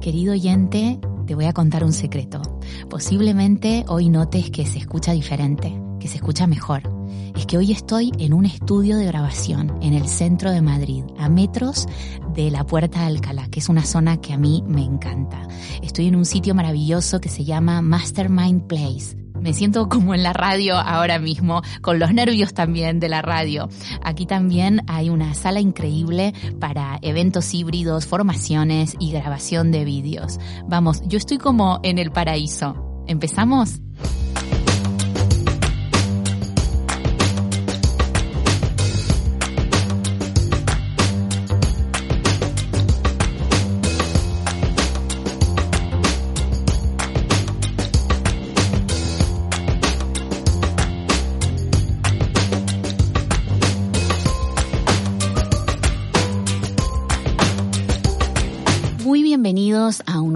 Querido oyente, te voy a contar un secreto. Posiblemente hoy notes que se escucha diferente, que se escucha mejor. Es que hoy estoy en un estudio de grabación en el centro de Madrid, a metros de la Puerta de Alcalá, que es una zona que a mí me encanta. Estoy en un sitio maravilloso que se llama Mastermind Place me siento como en la radio ahora mismo, con los nervios también de la radio. Aquí también hay una sala increíble para eventos híbridos, formaciones y grabación de vídeos. Vamos, yo estoy como en el paraíso. ¿Empezamos?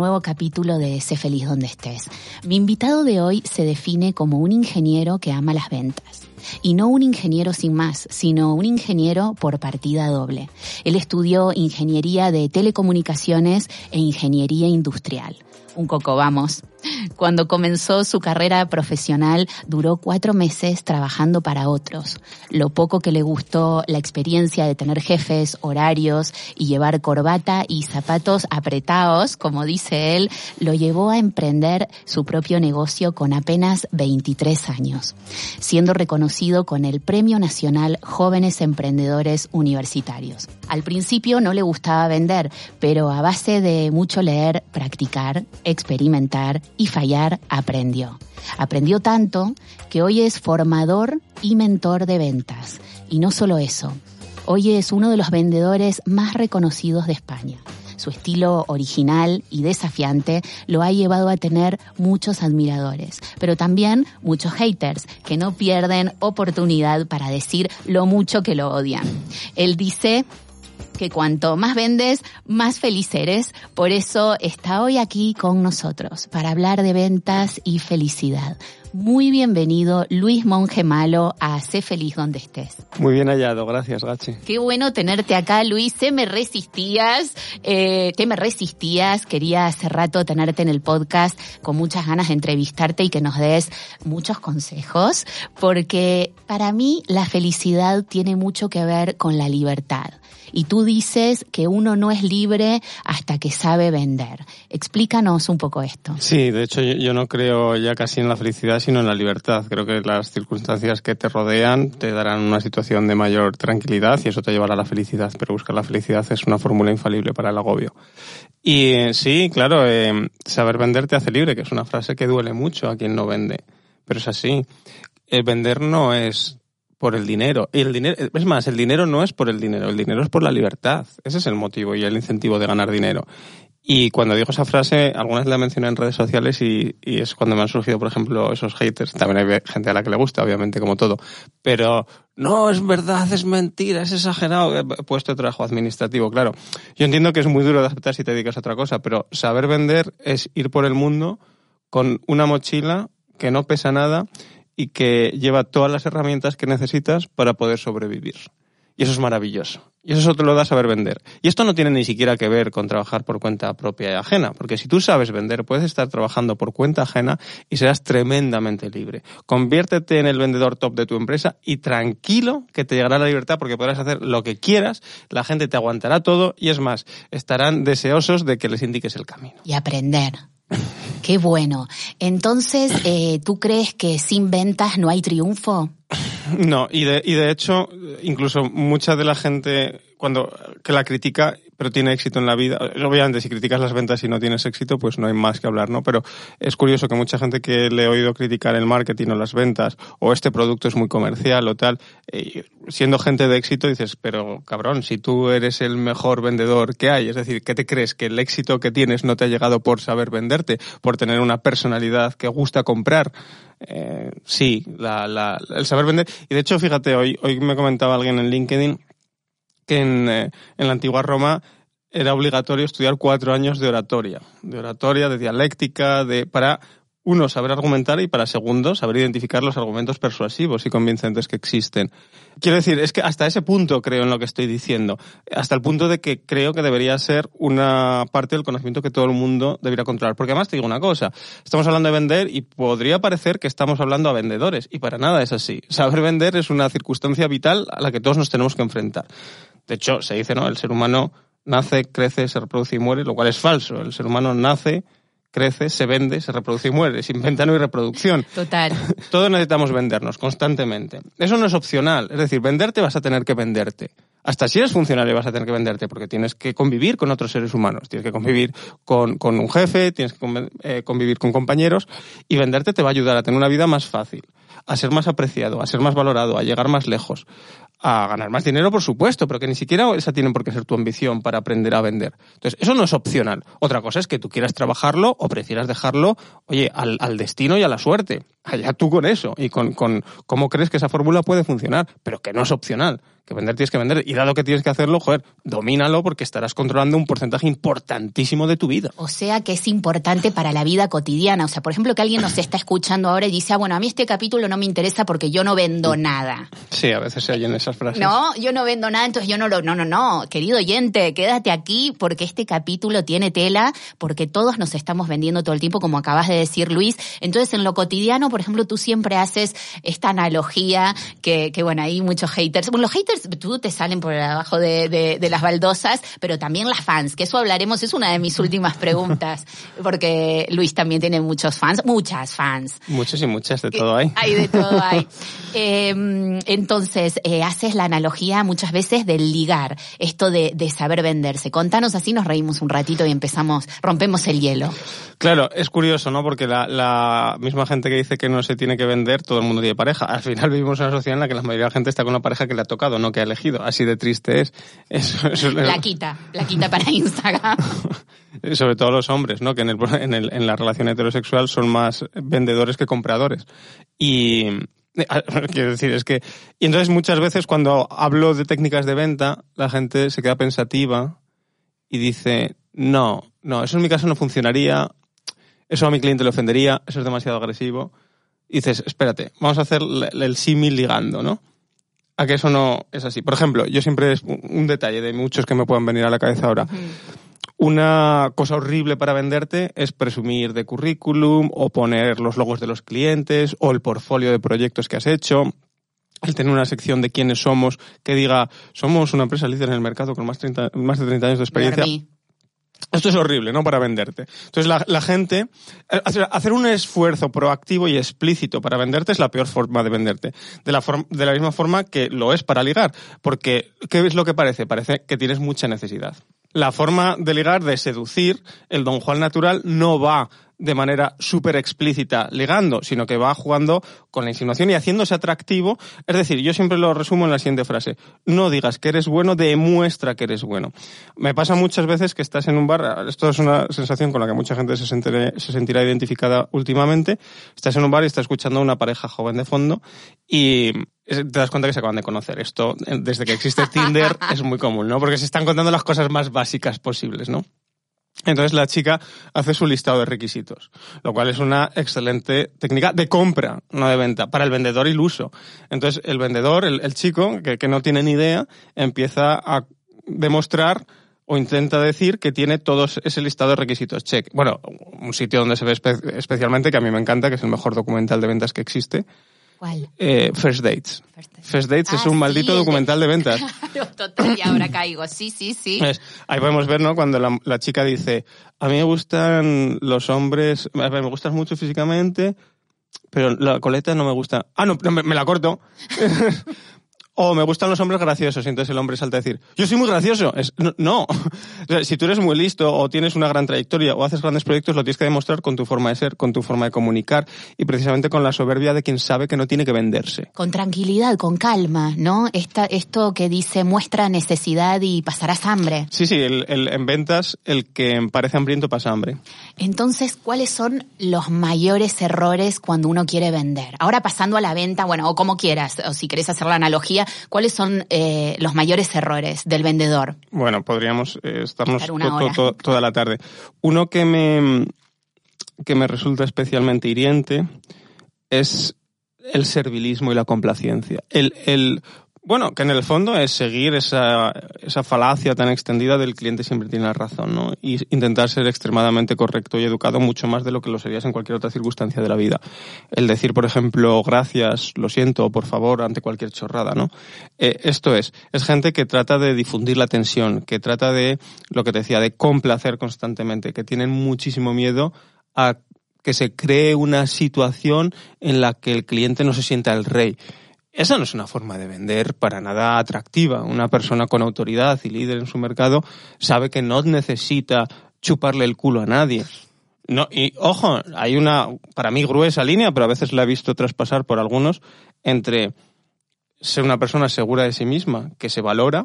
Nuevo capítulo de Sé feliz donde estés. Mi invitado de hoy se define como un ingeniero que ama las ventas. Y no un ingeniero sin más, sino un ingeniero por partida doble. Él estudió ingeniería de telecomunicaciones e ingeniería industrial un coco, vamos. Cuando comenzó su carrera profesional, duró cuatro meses trabajando para otros. Lo poco que le gustó la experiencia de tener jefes, horarios y llevar corbata y zapatos apretados, como dice él, lo llevó a emprender su propio negocio con apenas 23 años, siendo reconocido con el Premio Nacional Jóvenes Emprendedores Universitarios. Al principio no le gustaba vender, pero a base de mucho leer, practicar, experimentar y fallar, aprendió. Aprendió tanto que hoy es formador y mentor de ventas. Y no solo eso, hoy es uno de los vendedores más reconocidos de España. Su estilo original y desafiante lo ha llevado a tener muchos admiradores, pero también muchos haters que no pierden oportunidad para decir lo mucho que lo odian. Él dice que cuanto más vendes, más feliz eres. Por eso está hoy aquí con nosotros para hablar de ventas y felicidad. Muy bienvenido, Luis Monge Malo, a Sé Feliz donde estés. Muy bien hallado, gracias, Gachi. Qué bueno tenerte acá, Luis. Se me resistías, eh, te me resistías. Quería hace rato tenerte en el podcast con muchas ganas de entrevistarte y que nos des muchos consejos, porque para mí la felicidad tiene mucho que ver con la libertad y tú dices que uno no es libre hasta que sabe vender. Explícanos un poco esto. Sí, de hecho yo no creo ya casi en la felicidad, sino en la libertad. Creo que las circunstancias que te rodean te darán una situación de mayor tranquilidad y eso te llevará a la felicidad, pero buscar la felicidad es una fórmula infalible para el agobio. Y eh, sí, claro, eh, saber vender te hace libre, que es una frase que duele mucho a quien no vende, pero es así. El vender no es por el dinero. Y el dinero, es más, el dinero no es por el dinero, el dinero es por la libertad. Ese es el motivo y el incentivo de ganar dinero. Y cuando digo esa frase, algunas la mencioné en redes sociales y, y, es cuando me han surgido, por ejemplo, esos haters. También hay gente a la que le gusta, obviamente, como todo. Pero no, es verdad, es mentira, es exagerado. He puesto trabajo administrativo, claro. Yo entiendo que es muy duro de aceptar si te dedicas a otra cosa, pero saber vender es ir por el mundo con una mochila que no pesa nada y que lleva todas las herramientas que necesitas para poder sobrevivir. Y eso es maravilloso. Y eso te lo da saber vender. Y esto no tiene ni siquiera que ver con trabajar por cuenta propia y ajena, porque si tú sabes vender, puedes estar trabajando por cuenta ajena y serás tremendamente libre. Conviértete en el vendedor top de tu empresa y tranquilo que te llegará la libertad porque podrás hacer lo que quieras, la gente te aguantará todo y es más, estarán deseosos de que les indiques el camino. Y aprender. Qué bueno. Entonces, eh, ¿tú crees que sin ventas no hay triunfo? No, y de, y de hecho, incluso mucha de la gente cuando que la critica pero tiene éxito en la vida, obviamente si criticas las ventas y no tienes éxito, pues no hay más que hablar, ¿no? Pero es curioso que mucha gente que le he oído criticar el marketing o las ventas o este producto es muy comercial o tal, eh, siendo gente de éxito dices, pero cabrón, si tú eres el mejor vendedor que hay, es decir, ¿qué te crees? Que el éxito que tienes no te ha llegado por saber venderte, por tener una personalidad que gusta comprar. Eh, sí, el saber Y de hecho, fíjate, hoy, hoy me comentaba alguien en LinkedIn que en, eh, en la antigua Roma era obligatorio estudiar cuatro años de oratoria, de oratoria, de dialéctica, de para uno, saber argumentar y para segundo, saber identificar los argumentos persuasivos y convincentes que existen. Quiero decir, es que hasta ese punto creo en lo que estoy diciendo, hasta el punto de que creo que debería ser una parte del conocimiento que todo el mundo debería controlar. Porque además te digo una cosa, estamos hablando de vender y podría parecer que estamos hablando a vendedores y para nada es así. Saber vender es una circunstancia vital a la que todos nos tenemos que enfrentar. De hecho, se dice, ¿no? El ser humano nace, crece, se reproduce y muere, lo cual es falso. El ser humano nace, crece, se vende, se reproduce y muere. Sin venta no hay reproducción. Total. Todos necesitamos vendernos constantemente. Eso no es opcional. Es decir, venderte vas a tener que venderte. Hasta si eres funcionario vas a tener que venderte porque tienes que convivir con otros seres humanos. Tienes que convivir con, un jefe, tienes que eh, convivir con compañeros y venderte te va a ayudar a tener una vida más fácil, a ser más apreciado, a ser más valorado, a llegar más lejos a ganar más dinero, por supuesto, pero que ni siquiera esa tiene por qué ser tu ambición para aprender a vender. Entonces, eso no es opcional. Otra cosa es que tú quieras trabajarlo o prefieras dejarlo, oye, al, al destino y a la suerte. Allá tú con eso y con, con cómo crees que esa fórmula puede funcionar, pero que no es opcional que vender tienes que vender. Y dado que tienes que hacerlo, joder, domínalo porque estarás controlando un porcentaje importantísimo de tu vida. O sea que es importante para la vida cotidiana. O sea, por ejemplo, que alguien nos está escuchando ahora y dice, ah, bueno, a mí este capítulo no me interesa porque yo no vendo nada. Sí, a veces se oyen esas frases. No, yo no vendo nada, entonces yo no lo... No, no, no, querido oyente, quédate aquí porque este capítulo tiene tela, porque todos nos estamos vendiendo todo el tiempo, como acabas de decir, Luis. Entonces, en lo cotidiano, por ejemplo, tú siempre haces esta analogía que, que bueno, hay muchos haters. Bueno, los haters tú te salen por abajo de, las baldosas, pero también las fans, que eso hablaremos, es una de mis últimas preguntas, porque Luis también tiene muchos fans, muchas fans. Muchas y muchas, de todo hay. Hay de todo hay. Em, entonces, eh, haces la analogía muchas veces del ligar, esto de, saber venderse. Contanos así, nos reímos un ratito y empezamos, rompemos el hielo. Claro, es curioso, ¿no? Porque la, la, misma gente que dice que no se tiene que vender, todo el mundo tiene pareja. Al final vivimos en una sociedad en la que la mayoría de la gente está con una pareja que le ha tocado, no que ha elegido. Así de triste es. Eso, la quita, la quita para Instagram. Sobre todo los hombres, ¿no? Que en, el, en, el, en la relación heterosexual son más vendedores que compradores. Y, quiero decir, es que... Y entonces muchas veces cuando hablo de técnicas de venta, la gente se queda pensativa y dice, no, no, eso en mi caso no funcionaría, eso a mi cliente le ofendería, eso es demasiado agresivo. Y dices, espérate, vamos a hacer el símil ligando, ¿no? a que eso no es así. Por ejemplo, yo siempre es un detalle de muchos que me puedan venir a la cabeza ahora. Una cosa horrible para venderte es presumir de currículum o poner los logos de los clientes o el portfolio de proyectos que has hecho. El tener una sección de quiénes somos que diga, somos una empresa líder en el mercado con más, más de 30 años de experiencia. Esto es horrible, ¿no? Para venderte. Entonces, la, gente, eh, hacer un esfuerzo proactivo y explícito para venderte es la peor forma de venderte. De la, de la misma forma que lo es para ligar. Porque, ¿qué es lo que parece? Parece que tienes mucha necesidad. La forma de ligar, de seducir, el don Juan natural no va de manera súper explícita ligando, sino que va jugando con la insinuación y haciéndose atractivo. Es decir, yo siempre lo resumo en la siguiente frase. No digas que eres bueno, demuestra que eres bueno. Me pasa muchas veces que estás en un bar, esto es una sensación con la que mucha gente se, se sentirá identificada últimamente, estás en un bar y estás escuchando a una pareja joven de fondo y te das cuenta que se acaban de conocer. Esto, desde que existe Tinder, es muy común, ¿no? Porque se están contando las cosas más básicas posibles, ¿no? Entonces la chica hace su listado de requisitos, lo cual es una excelente técnica de compra, no de venta, para el vendedor iluso. Entonces el vendedor, el, chico, que, no tiene ni idea, empieza a demostrar o intenta decir que tiene todos ese listado de requisitos. Check. Bueno, un sitio donde se ve especialmente, que a mí me encanta, que es el mejor documental de ventas que existe, ¿Cuál? Eh, First Dates. First Dates, es ah, un maldito documental de ventas. Claro, total, y ahora caigo. Sí, sí, sí. ahí podemos ver, ¿no? Cuando la, chica dice, a mí me gustan los hombres, me gustas mucho físicamente, pero la coleta no me gusta. Ah, no, me, la corto. O me gustan los hombres graciosos, y entonces el hombre salta a decir, yo soy muy gracioso. Es, no. si tú eres muy listo o tienes una gran trayectoria o haces grandes proyectos, lo tienes que demostrar con tu forma de ser, con tu forma de comunicar y precisamente con la soberbia de quien sabe que no tiene que venderse. Con tranquilidad, con calma, ¿no? Esta, esto que dice muestra necesidad y pasarás hambre. Sí, sí, el, en ventas el que parece hambriento pasa hambre. Entonces, ¿cuáles son los mayores errores cuando uno quiere vender? Ahora pasando a la venta, bueno, o como quieras, o si querés hacer la analogía, ¿cuáles son eh, los mayores errores del vendedor? Bueno, podríamos eh, estarnos toda la tarde. Uno que me, que me resulta especialmente hiriente es el servilismo y la complacencia. El, el bueno, que en el fondo es seguir esa, esa falacia tan extendida del cliente siempre tiene la razón, ¿no? Y intentar ser extremadamente correcto y educado mucho más de lo que lo serías en cualquier otra circunstancia de la vida. El decir, por ejemplo, gracias, lo siento, por favor, ante cualquier chorrada, ¿no? Eh, esto es, es gente que trata de difundir la tensión, que trata de, lo que te decía, de complacer constantemente, que tienen muchísimo miedo a que se cree una situación en la que el cliente no se sienta el rey. Esa no es una forma de vender para nada atractiva. Una persona con autoridad y líder en su mercado sabe que no necesita chuparle el culo a nadie. No, y ojo, hay una, para mí, gruesa línea, pero a veces la he visto traspasar por algunos, entre ser una persona segura de sí misma, que se valora,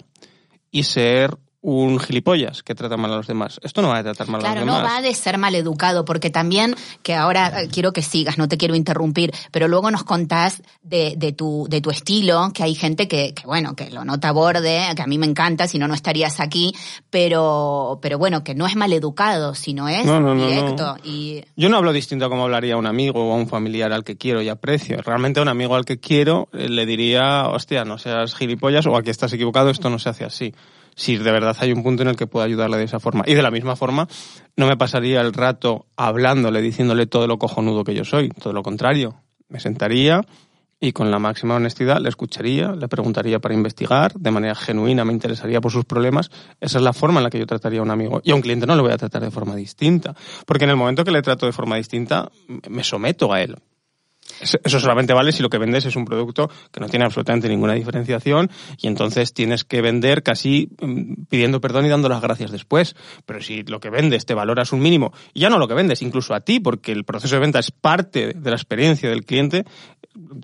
y ser un gilipollas que trata mal a los demás. Esto no va a tratar mal a los demás. Claro, no va de ser mal educado, porque también, que ahora eh, quiero que sigas, no te quiero interrumpir, pero luego nos contás de, de, tu, de tu estilo, que hay gente que, que, bueno, que lo nota borde, que a mí me encanta, si no, no estarías aquí, pero, pero bueno, que no es mal educado, sino es directo. Y... Yo no hablo distinto a como hablaría un amigo o a un familiar al que quiero y aprecio. Realmente a un amigo al que quiero eh, le diría, hostia, no seas gilipollas o aquí estás equivocado, esto no se hace así si de verdad hay un punto en el que pueda ayudarle de esa forma. Y de la misma forma, no me pasaría el rato hablándole, diciéndole todo lo cojonudo que yo soy, todo lo contrario. Me sentaría y con la máxima honestidad le escucharía, le preguntaría para investigar, de manera genuina me interesaría por sus problemas. Esa es la forma en la que yo trataría a un amigo. Y a un cliente no lo voy a tratar de forma distinta, porque en el momento que le trato de forma distinta, me someto a él. Eso solamente vale si lo que vendes es un producto que no tiene absolutamente ninguna diferenciación y entonces tienes que vender casi mm, pidiendo perdón y dando las gracias después. Pero si lo que vendes te valoras un mínimo, y ya no lo que vendes, incluso a ti, porque el proceso de venta es parte de la experiencia del cliente,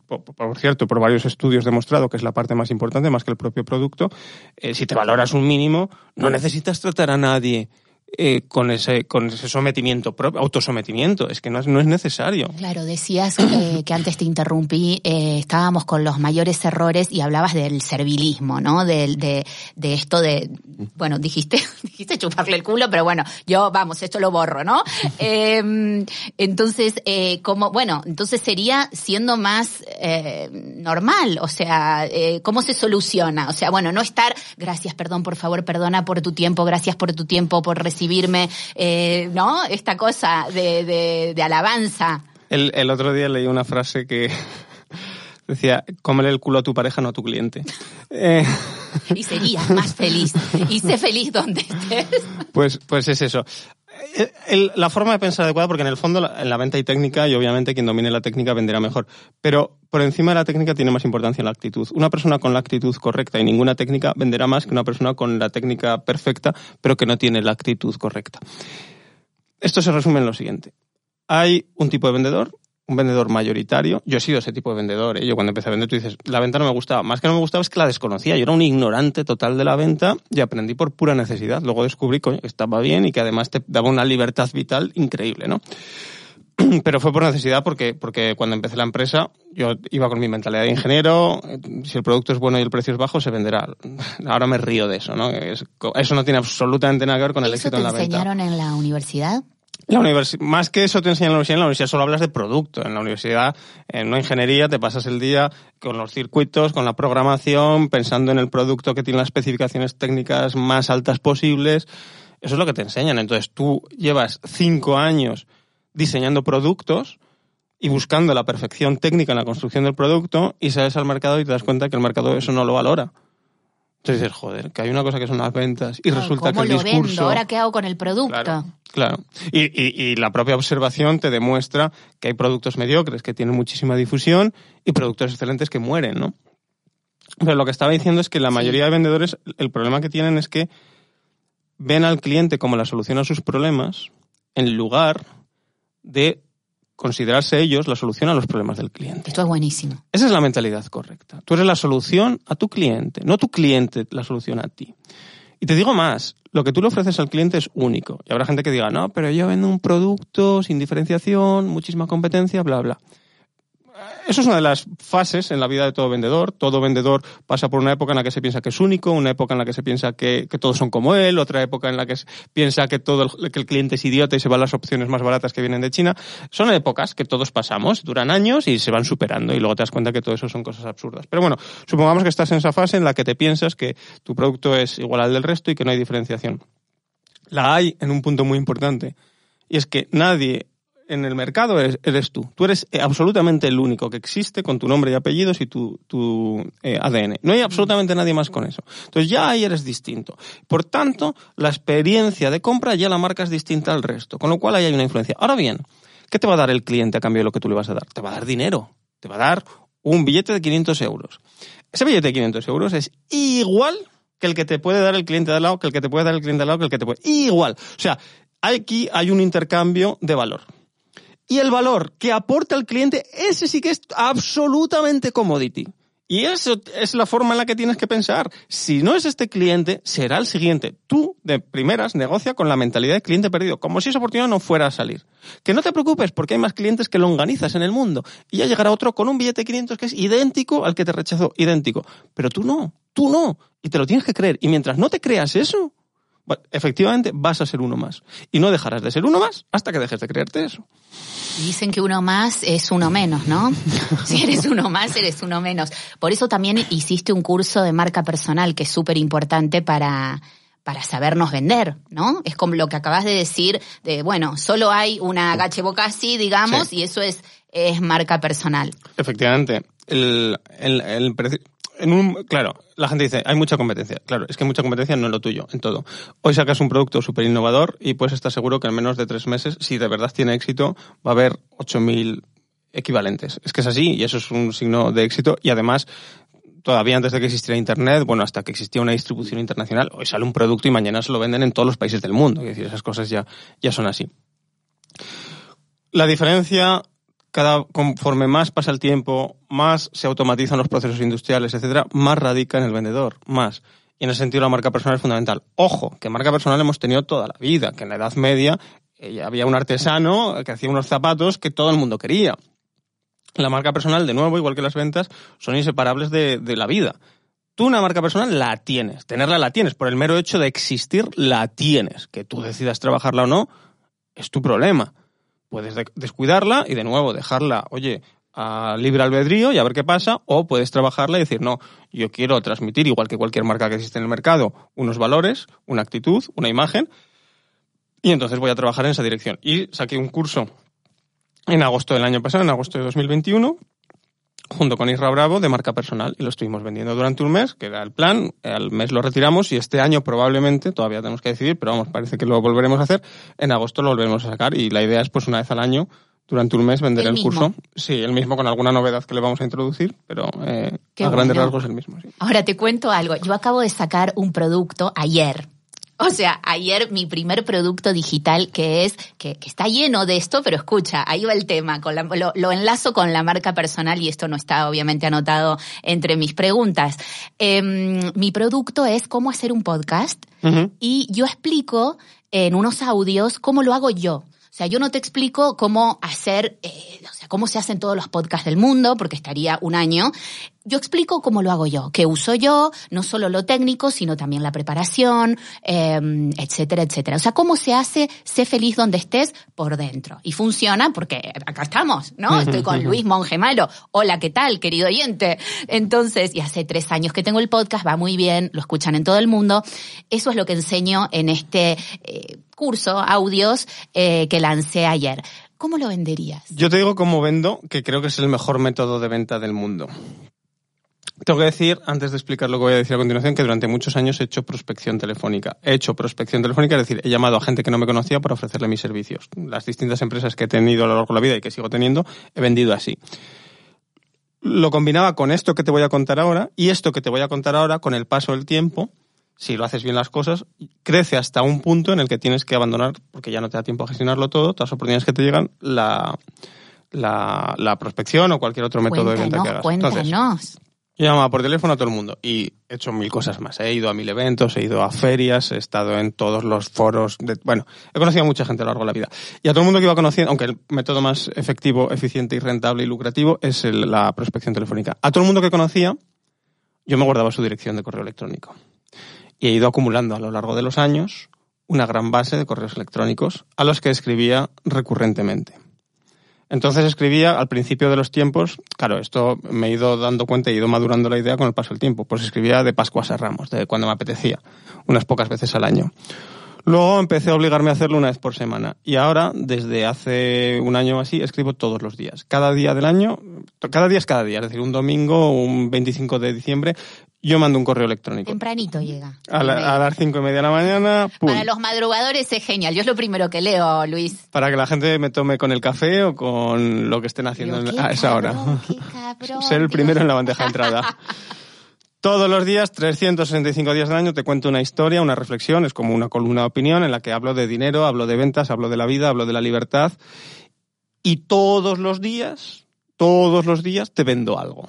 por, cierto, por varios estudios demostrado que es la parte más importante, más que el propio producto, eh, si te valoras un mínimo, no necesitas tratar a nadie eh, con, ese, con ese sometimiento propio, autosometimiento. Es que no es, no es necesario. Claro, decías que antes te interrumpí, eh, estábamos con los mayores errores y hablabas del servilismo, ¿no? De, de, de esto de, bueno, dijiste, dijiste chuparle el culo, pero bueno, yo, vamos, esto lo borro, ¿no? Em, entonces, eh, como, bueno, entonces sería siendo más eh, normal, o sea, eh, ¿cómo se soluciona? O sea, bueno, no estar, gracias, perdón, por favor, perdona por tu tiempo, gracias por tu tiempo, por recibir recibirme, eh, ¿no? Esta cosa de, alabanza. El, otro día leí una frase que decía, cómele el culo a tu pareja, no a tu cliente. Eh, y serías más feliz. Y sé feliz donde estés. Pues, pues es eso. Eh, la forma de pensar adecuada, porque en el fondo en la venta hay técnica y obviamente quien domine la técnica venderá mejor. Pero por encima de la técnica tiene más importancia la actitud. Una persona con la actitud correcta y ninguna técnica venderá más que una persona con la técnica perfecta, pero que no tiene la actitud correcta. Esto se resume en lo siguiente. Hay un tipo de vendedor un vendedor mayoritario. Yo he sido ese tipo de vendedor. ¿eh? Yo cuando empecé a vender, tú dices, la venta no me gustaba. Más que no me gustaba es que la desconocía. Yo era un ignorante total de la venta y aprendí por pura necesidad. Luego descubrí que estaba bien y que además te daba una libertad vital increíble, ¿no? Pero fue por necesidad porque, porque cuando empecé la empresa yo iba con mi mentalidad de ingeniero, si el producto es bueno y el precio es bajo, se venderá. Ahora me río de eso, ¿no? eso no tiene absolutamente nada que ver con el éxito en la venta. ¿Te enseñaron en la universidad? La más que eso te enseñan en la universidad, en la universidad solo hablas de producto. En la universidad, en una ingeniería, te pasas el día con los circuitos, con la programación, pensando en el producto que tiene las especificaciones técnicas más altas posibles. Eso es lo que te enseñan. Entonces tú llevas cinco años diseñando productos y buscando la perfección técnica en la construcción del producto y sales al mercado y te das cuenta que el mercado eso no lo valora. Entonces dices, joder, que hay una cosa que son las ventas y resulta que el lo discurso... Vendo? ¿Ahora qué hago con el producto? Claro. Y, y, y, la propia observación te demuestra que hay productos mediocres que tienen muchísima difusión y productos excelentes que mueren, ¿no? Pero lo que estaba diciendo es que la mayoría de vendedores, el problema que tienen es que ven al cliente como la solución a sus problemas en lugar de considerarse ellos la solución a los problemas del cliente. Esto es buenísimo. Esa es la mentalidad correcta. Tú eres la solución a tu cliente, no tu cliente la solución a ti. Y te digo más, lo que tú le ofreces al cliente es único. Y habrá gente que diga, no, pero yo vendo un producto sin diferenciación, muchísima competencia, bla, bla eso es una de las fases en la vida de todo vendedor. Todo vendedor pasa por una época en la que se piensa que es único, una época en la que se piensa que, todos son como él, otra época en la que se piensa que todo el, que el cliente es idiota y se van las opciones más baratas que vienen de China. Son épocas que todos pasamos, duran años y se van superando y luego te das cuenta que todo eso son cosas absurdas. Pero bueno, supongamos que estás en esa fase en la que te piensas que tu producto es igual al del resto y que no hay diferenciación. La hay en un punto muy importante y es que nadie en el mercado eres, tú. Tú eres eh, absolutamente el único que existe con tu nombre y apellidos y tu, eh, ADN. No hay absolutamente nadie más con eso. Entonces ya ahí eres distinto. Por tanto, la experiencia de compra ya la marca es distinta al resto, con lo cual ahí hay una influencia. Ahora bien, ¿qué te va a dar el cliente a cambio de lo que tú le vas a dar? Te va a dar dinero. Te va a dar un billete de 500 euros. Ese billete de 500 euros es igual que el que te puede dar el cliente de al lado, que el que te puede dar el cliente de al lado, que el que te puede... Igual. O sea, aquí hay un intercambio de valor y el valor que aporta el cliente, ese sí que es absolutamente commodity. Y eso es la forma en la que tienes que pensar. Si no es este cliente, será el siguiente. Tú, de primeras, negocia con la mentalidad de cliente perdido, como si esa oportunidad no fuera a salir. Que no te preocupes, porque hay más clientes que longanizas en el mundo. Y ya llegará otro con un billete de 500 que es idéntico al que te rechazó, idéntico. Pero tú no, tú no. Y te lo tienes que creer. Y mientras no te creas eso, efectivamente vas a ser uno más. Y no dejarás de ser uno más hasta que dejes de creerte eso. Dicen que uno más es uno menos, ¿no? si eres uno más, eres uno menos. Por eso también hiciste un curso de marca personal que es súper importante para, para sabernos vender, ¿no? Es como lo que acabas de decir, de, bueno, solo hay una boca así, digamos, y eso es, es marca personal. Efectivamente. El, el, el, claro, la gente dice, hay mucha competencia. Claro, es que mucha competencia no es lo tuyo, en todo. Hoy sacas un producto súper innovador y puedes estar seguro que en menos de tres meses, si de verdad tiene éxito, va a haber 8.000 equivalentes. Es que es así y eso es un signo de éxito y además todavía antes de que existiera Internet, bueno, hasta que existía una distribución internacional, hoy sale un producto y mañana se lo venden en todos los países del mundo. Es decir, esas cosas ya, ya son así. La diferencia cada, conforme más pasa el tiempo, más se automatizan los procesos industriales, etcétera, más radica en el vendedor, más. Y en ese sentido la marca personal es fundamental. Ojo, que marca personal hemos tenido toda la vida, que en la Edad Media eh, había un artesano que hacía unos zapatos que todo el mundo quería. La marca personal, de nuevo, igual que las ventas, son inseparables de, de la vida. Tú una marca personal la tienes, tenerla la tienes, por el mero hecho de existir la tienes. Que tú decidas trabajarla o no, es tu problema puedes descuidarla y de nuevo dejarla, oye, a libre albedrío y a ver qué pasa, o puedes trabajarla y decir, no, yo quiero transmitir, igual que cualquier marca que existe en el mercado, unos valores, una actitud, una imagen, y entonces voy a trabajar en esa dirección. Y saqué un curso en agosto del año pasado, en agosto de 2021, junto con Isra Bravo de marca personal y lo estuvimos vendiendo durante un mes, que era el plan, al mes lo retiramos y este año probablemente, todavía tenemos que decidir, pero vamos, parece que lo volveremos a hacer, en agosto lo volveremos a sacar y la idea es pues una vez al año durante un mes vender el, curso. Sí, el mismo con alguna novedad que le vamos a introducir, pero eh, a grandes rasgos el mismo. Ahora te cuento algo. Yo acabo de sacar un producto ayer. O sea, ayer mi primer producto digital que es, que, está lleno de esto, pero escucha, ahí va el tema, con lo, enlazo con la marca personal y esto no está obviamente anotado entre mis preguntas. Em, mi producto es cómo hacer un podcast y yo explico en unos audios cómo lo hago yo. O sea, yo no te explico cómo hacer, eh, o sea, cómo se hacen todos los podcasts del mundo, porque estaría un año. Yo explico cómo lo hago yo, qué uso yo, no solo lo técnico, sino también la preparación, eh, etcétera, etcétera. O sea, cómo se hace, sé feliz donde estés por dentro. Y funciona porque acá estamos, ¿no? Estoy con Luis Monge Malo. Hola, ¿qué tal, querido oyente? Entonces, y hace tres años que tengo el podcast, va muy bien, lo escuchan en todo el mundo. Eso es lo que enseño en este eh, curso, audios, eh, que lancé ayer. ¿Cómo lo venderías? Yo te digo cómo vendo, que creo que es el mejor método de venta del mundo. Tengo que decir, antes de explicar lo que voy a decir a continuación, que durante muchos años he hecho prospección telefónica. He hecho prospección telefónica, es decir, he llamado a gente que no me conocía para ofrecerle mis servicios. Las distintas empresas que he tenido a lo largo de la vida y que sigo teniendo, he vendido así. lo combinaba con esto que te voy a contar ahora y esto que te voy a contar ahora con el paso del tiempo si lo haces bien las cosas, crece hasta un punto en el que tienes que abandonar, porque ya no te da tiempo a gestionarlo todo, todas las oportunidades que te llegan, la, la, prospección o cualquier otro método de venta que hagas. Cuéntanos. Yo llamaba por teléfono a todo el mundo y he hecho mil cosas más. He ido a mil eventos, he ido a ferias, he estado en todos los foros. De, bueno, he conocido a mucha gente a lo largo de la vida. Y a todo el mundo que iba conociendo, aunque el método más efectivo, eficiente y rentable y lucrativo es la prospección telefónica. A todo el mundo que conocía, yo me guardaba su dirección de correo electrónico y he ido acumulando a lo largo de los años una gran base de correos electrónicos a los que escribía recurrentemente. Entonces escribía al principio de los tiempos, claro, esto me he ido dando cuenta y he ido madurando la idea con el paso del tiempo, pues escribía de Pascuas a Ramos, de cuando me apetecía, unas pocas veces al año. Luego empecé a obligarme a hacerlo una vez por semana y ahora, desde hace un año así, escribo todos los días. Cada día del año, cada día es cada día, es decir, un domingo, un 25 de diciembre, yo mando un correo electrónico. Tempranito llega. A, las cinco y media de la mañana. Para los madrugadores es genial. Yo es lo primero que leo, Luis. Para que la gente me tome con el café o con lo que estén haciendo a esa hora. Ser el primero en la bandeja de entrada. Todos los días, 365 días del año, te cuento una historia, una reflexión, es como una columna de opinión en la que hablo de dinero, hablo de ventas, hablo de la vida, hablo de la libertad. Y todos los días, todos los días te vendo algo.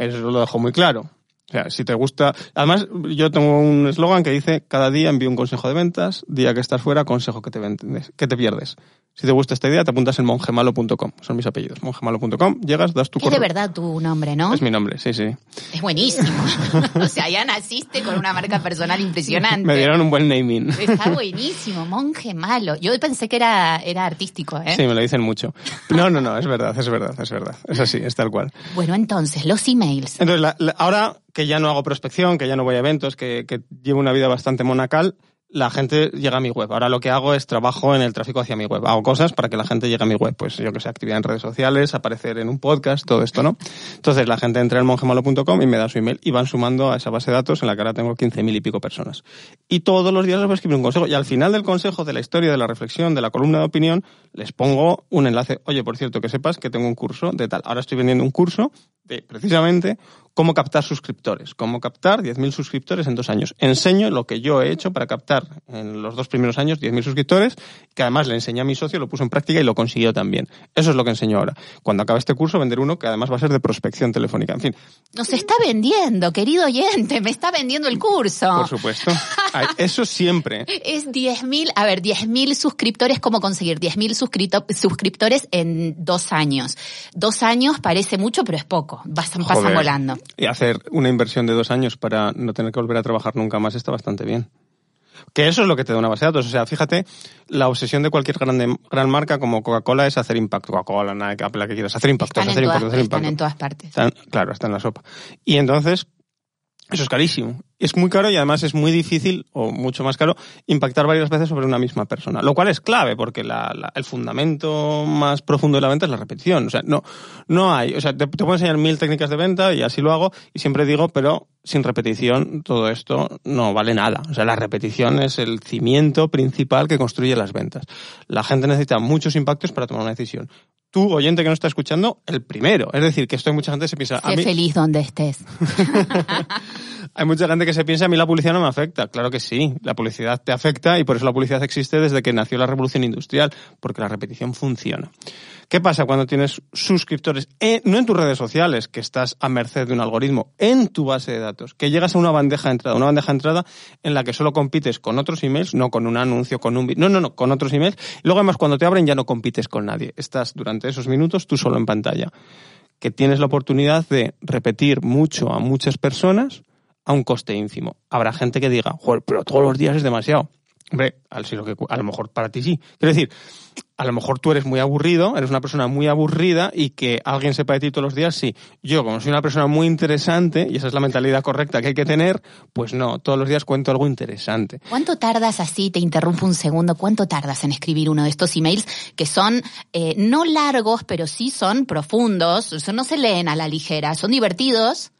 Eso lo dejo muy claro. O sea, si te gusta. Además, yo tengo un eslogan que dice: cada día envío un consejo de ventas, día que estás fuera, consejo que te, vendes, que te pierdes. Si te gusta esta idea, te apuntas en mongemalo.com. Son mis apellidos. Mongemalo.com, llegas, das tu correo. Es de verdad tu nombre, ¿no? Es mi nombre, sí, sí. Es buenísimo. o sea, ya naciste con una marca personal impresionante. Me dieron un buen naming. Está buenísimo, monje malo. Yo pensé que era, era artístico, ¿eh? Sí, me lo dicen mucho. No, no, no, es verdad, es verdad, es verdad. Es así, es tal cual. Bueno, entonces, los emails. Entonces, ahora que ya no hago prospección, que ya no voy a eventos, que, que llevo una vida bastante monacal, la gente llega a mi web. Ahora lo que hago es trabajo en el tráfico hacia mi web. Hago cosas para que la gente llegue a mi web. Pues yo que sé, actividad en redes sociales, aparecer en un podcast, todo esto, ¿no? Entonces la gente entra en mongemalo.com y me da su email y van sumando a esa base de datos en la que ahora tengo 15.000 y pico personas. Y todos los días les voy a escribir un consejo. Y al final del consejo, de la historia, de la reflexión, de la columna de opinión, les pongo un enlace. Oye, por cierto, que sepas que tengo un curso de tal. Ahora estoy vendiendo un curso de precisamente cómo captar suscriptores, cómo captar 10.000 suscriptores en dos años. Enseño lo que yo he hecho para captar en los dos primeros años 10.000 suscriptores, que además le enseñé a mi socio, lo puso en práctica y lo consiguió también. Eso es lo que enseño ahora. Cuando acabe este curso, vender uno que además va a ser de prospección telefónica. En fin. Nos está vendiendo, querido oyente, me está vendiendo el curso. Por supuesto. Eso siempre. Es 10.000, a ver, 10.000 suscriptores, ¿cómo conseguir 10.000 suscriptores en dos años? Dos años parece mucho, pero es poco. Pasan, volando. Y hacer una inversión de dos años para no tener que volver a trabajar nunca más está bastante bien. Que eso es lo que te da una base de datos. O sea, fíjate, la obsesión de cualquier gran, gran marca como Coca-Cola es hacer impacto. Coca-Cola, Nike, Apple, que quieras. Hacer impacto, hacer impacto, hacer impacto. Están en todas partes. claro, está en la sopa. Y entonces, eso es carísimo. Es muy caro y además es muy difícil, o mucho más caro, impactar varias veces sobre una misma persona. Lo cual es clave, porque el fundamento más profundo de la venta es la repetición. O sea, no, no hay. O sea, te, puedo enseñar mil técnicas de venta y así lo hago, y siempre digo, pero sin repetición todo esto no vale nada. O sea, la repetición es el cimiento principal que construye las ventas. La gente necesita muchos impactos para tomar una decisión tú, oyente que no está escuchando, el primero. Es decir, que esto hay mucha gente que se piensa... Sé feliz donde estés. hay mucha gente que se piensa, a mí la publicidad no me afecta. Claro que sí, la publicidad te afecta y por eso la publicidad existe desde que nació la revolución industrial, porque la repetición funciona. ¿Qué pasa cuando tienes suscriptores, no en tus redes sociales, que estás a merced de un algoritmo, en tu base de datos, que llegas a una bandeja de entrada, una bandeja de entrada en la que solo compites con otros emails, no con un anuncio, con un... No, no, no, con otros emails. Luego además cuando te abren ya no compites con nadie. Estás durante esos minutos tú solo en pantalla. Que tienes la oportunidad de repetir mucho a muchas personas a un coste ínfimo. Habrá gente que diga, joder, pero todos los días es demasiado. Hombre, a lo mejor para ti sí. Quiero decir, a lo mejor tú eres muy aburrido, eres una persona muy aburrida y que alguien sepa de ti todos los días, sí. Yo, como soy una persona muy interesante, y esa es la mentalidad correcta que hay que tener, pues no, todos los días cuento algo interesante. ¿Cuánto tardas así, te interrumpo un segundo, cuánto tardas en escribir uno de estos emails que son eh, no largos, pero sí son profundos, no se leen a la ligera, son divertidos,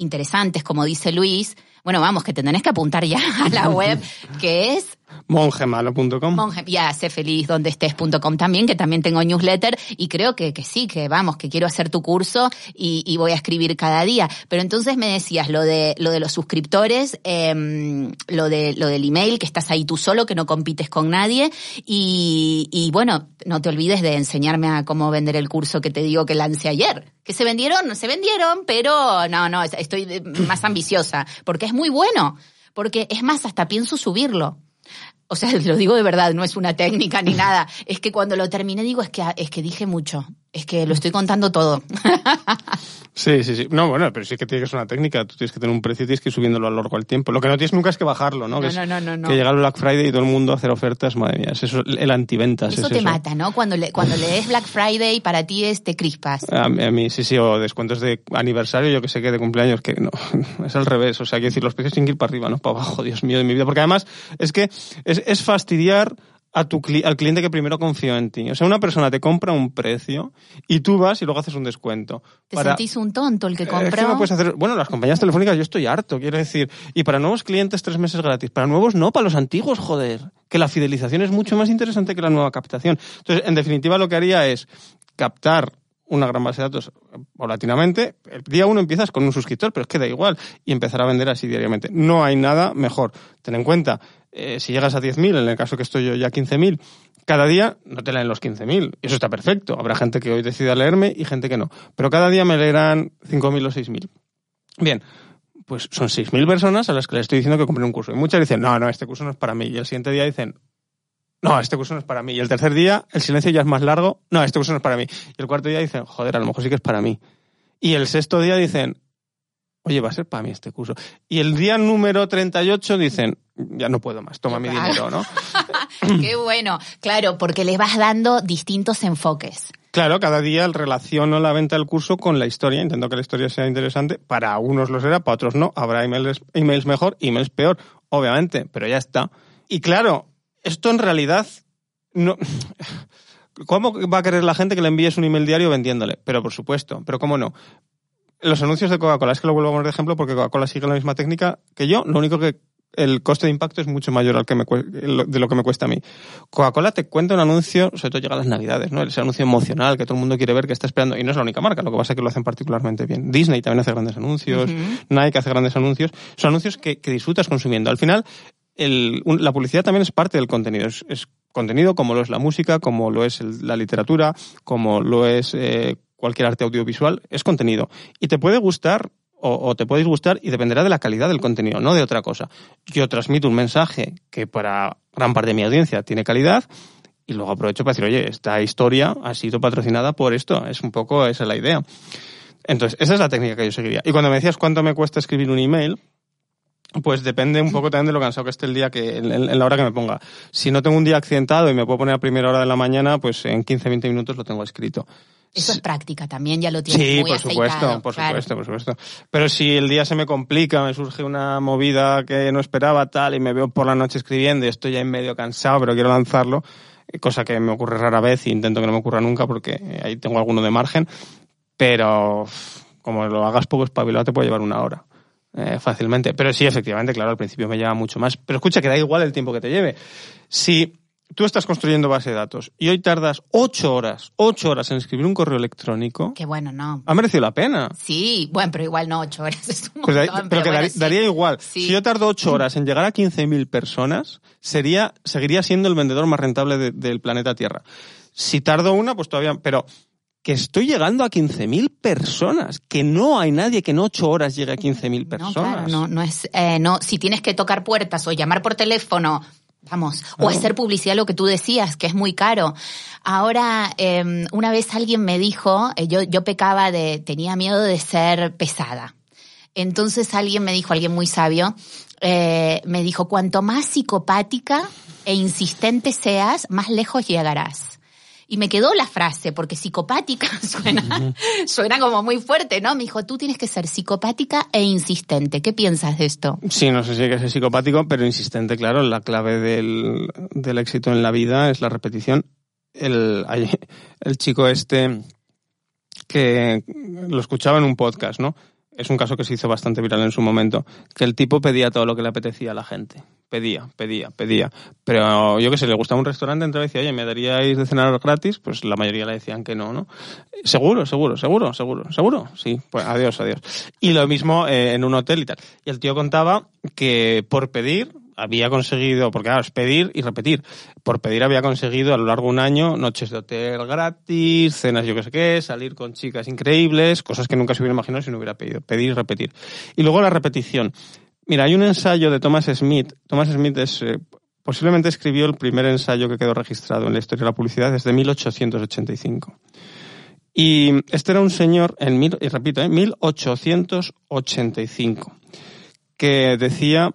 interesantes, como dice Luis, bueno, vamos, que te tenés que apuntar ya a la web, que es Mongemalo.com. Monge, ya, sé feliz donde estés.com también, que también tengo newsletter y creo que, que sí, que vamos, que quiero hacer tu curso y, voy a escribir cada día. Pero entonces me decías lo de, lo de los suscriptores, eh, lo de, lo del email, que estás ahí tú solo, que no compites con nadie y, bueno, no te olvides de enseñarme a cómo vender el curso que te digo que lancé ayer. Que se vendieron, se vendieron, pero no, no, estoy más ambiciosa, porque es muy bueno. Porque es más, hasta pienso subirlo. O sea, lo digo de verdad, no es una técnica ni nada. Es que cuando lo terminé digo, es que, es que dije mucho. Es que lo estoy contando todo. Sí, sí, sí. No, bueno, pero sí que tiene que ser una técnica. Tú tienes que tener un precio y tienes que ir subiéndolo a lo largo del tiempo. Lo que no tienes nunca es que bajarlo, ¿no? No, que no, no, no, no. Que llega el Black Friday y todo el mundo a hacer ofertas, madre mía. Es eso, el antiventas. Eso es te eso. mata, ¿no? Cuando, le, cuando lees Black Friday, para ti es te crispas. A mí, a mí, sí, sí, o descuentos de aniversario, yo que sé que de cumpleaños, que no, es al revés. O sea, quiero decir, los precios tienen que ir para arriba, no para abajo, Dios mío de mi vida. Porque además, es que es, es fastidiar a tu cli- al cliente que primero confió en ti. O sea, una persona te compra un precio y tú vas y luego haces un descuento. Te Para- sentís un tonto el que Eh, es compró. no puedes hacer. Bueno, las compañías telefónicas yo estoy harto, quiero decir. Y para nuevos clientes tres meses gratis. Para nuevos no, para los antiguos, joder. Que la fidelización es mucho más interesante que la nueva captación. Entonces, en definitiva, lo que haría es captar una gran base de datos paulatinamente. El día uno empiezas con un suscriptor, pero es que da igual. Y empezar a vender así diariamente. No hay nada mejor. Ten en cuenta, eh, si llegas a 10.000, en el caso que estoy yo ya a 15.000, cada día no te leen los 15.000. Y eso está perfecto. Habrá gente que hoy decida leerme y gente que no. Pero cada día me leerán 5.000 o 6.000. Bien, pues son 6.000 personas a las que les estoy diciendo que compren un curso. Y muchas dicen, no, no, este curso no es para mí. Y el siguiente día dicen, no, este curso no es para mí. Y el tercer día, el silencio ya es más largo, no, este curso no es para mí. Y el cuarto día dicen, joder, a lo mejor sí que es para mí. Y el sexto día dicen, oye, va a ser para mí este curso. Y el día número 38 dicen, ya no puedo más, toma mi dinero, ¿no? Qué bueno. Claro, porque le vas dando distintos enfoques. Claro, cada día relaciono la venta del curso con la historia, intento que la historia sea interesante. Para unos lo será, para otros no. Habrá emails, emails mejor, emails peor, obviamente, pero ya está. Y claro, esto en realidad no. ¿Cómo va a querer la gente que le envíes un email diario vendiéndole? Pero por supuesto, pero cómo no. Los anuncios de Coca-Cola, es que lo vuelvo a poner de ejemplo porque Coca-Cola sigue la misma técnica que yo, lo único que el coste de impacto es mucho mayor al que me de lo que me cuesta a mí. Coca-Cola te cuenta un anuncio, sobre todo llega a las navidades, ¿no? Ese anuncio emocional que todo el mundo quiere ver, que está esperando. Y no es la única marca, lo que pasa es que lo hacen particularmente bien. Disney también hace grandes anuncios, Nike hace grandes anuncios. Son anuncios que, que disfrutas consumiendo. Al final, el- un- la publicidad también es parte del contenido. Es, es contenido como lo es la música, como lo es el- la literatura, como lo es eh, cualquier arte audiovisual. Es contenido. Y te puede gustar o, te puede disgustar y dependerá de la calidad del contenido, no de otra cosa. Yo transmito un mensaje que para gran parte de mi audiencia tiene calidad y luego aprovecho para decir, oye, esta historia ha sido patrocinada por esto. Es un poco esa es la idea. Entonces, esa es la técnica que yo seguiría. Y cuando me decías cuánto me cuesta escribir un email, pues depende un poco también de lo cansado que esté el día, que en, en la hora que me ponga. Si no tengo un día accidentado y me puedo poner a primera hora de la mañana, pues en 15-20 minutos lo tengo escrito. Eso es práctica también, ya lo tienes Sí, muy por supuesto, aceitado, por claro. supuesto, por supuesto. Pero si el día se me complica, me surge una movida que no esperaba tal y me veo por la noche escribiendo y estoy ya en medio cansado, pero quiero lanzarlo, eh, cosa que me ocurre rara vez y intento que no me ocurra nunca porque eh, ahí tengo alguno de margen, pero como lo hagas poco espabilado te puede llevar una hora. eh, fácilmente. Pero sí, efectivamente, claro, al principio me lleva mucho más. Pero escucha, que da igual el tiempo que te lleve. Si tú estás construyendo base de datos y hoy tardas ocho horas, ocho horas en escribir un correo electrónico, Qué bueno, no. ha merecido la pena. Sí, bueno, pero igual no ocho horas es un Pues da- montón, pero que bueno, daría, sí. daría igual. Sí. Si yo tardo ocho horas en llegar a 15.000 personas, sería, seguiría siendo el vendedor más rentable de- del planeta Tierra. Si tardo una, pues todavía, pero que estoy llegando a 15.000 personas, que no hay nadie que en ocho horas llegue a 15.000 No, personas. claro, no, no es, eh, no, si tienes que tocar puertas o llamar por teléfono, vamos, o hacer publicidad, lo que tú decías, que es muy caro. Ahora, eh, una vez alguien me dijo, eh, yo, yo pecaba de, tenía miedo de ser pesada. Entonces alguien me dijo, alguien muy sabio, eh, me dijo, cuanto más psicopática e insistente seas, más lejos llegarás. Y me quedó la frase, porque psicopática suena, suena como muy fuerte, ¿no? Me dijo, tú tienes que ser psicopática e insistente. ¿Qué piensas de esto? Sí, no sé si hay que ser psicopático, pero insistente, claro. La clave del, del éxito en la vida es la repetición. El, el chico este que lo escuchaba en un podcast, ¿no? Es un caso que se hizo bastante viral en su momento, que el tipo pedía todo lo que le apetecía a la gente. Pedía, pedía, pedía. Pero yo que sé, le gustaba un restaurante, entraba y decía, oye, ¿me daríais de cenar gratis? Pues la mayoría le decían que no, ¿no? Seguro, seguro, seguro, seguro, seguro. Sí, pues adiós, adiós. Y lo mismo eh, en un hotel y tal. Y el tío contaba que por pedir, había conseguido, porque claro, es pedir y repetir. Por pedir había conseguido a lo largo de un año noches de hotel gratis, cenas yo que sé qué, salir con chicas increíbles, cosas que nunca se hubiera imaginado si no hubiera pedido. Pedir y repetir. Y luego la repetición. Mira, hay un ensayo de Thomas Smith. Thomas Smith es, eh, posiblemente escribió el primer ensayo que quedó registrado en la historia de la publicidad desde 1885. Y este era un señor, en mil, y repito, en 1885, que decía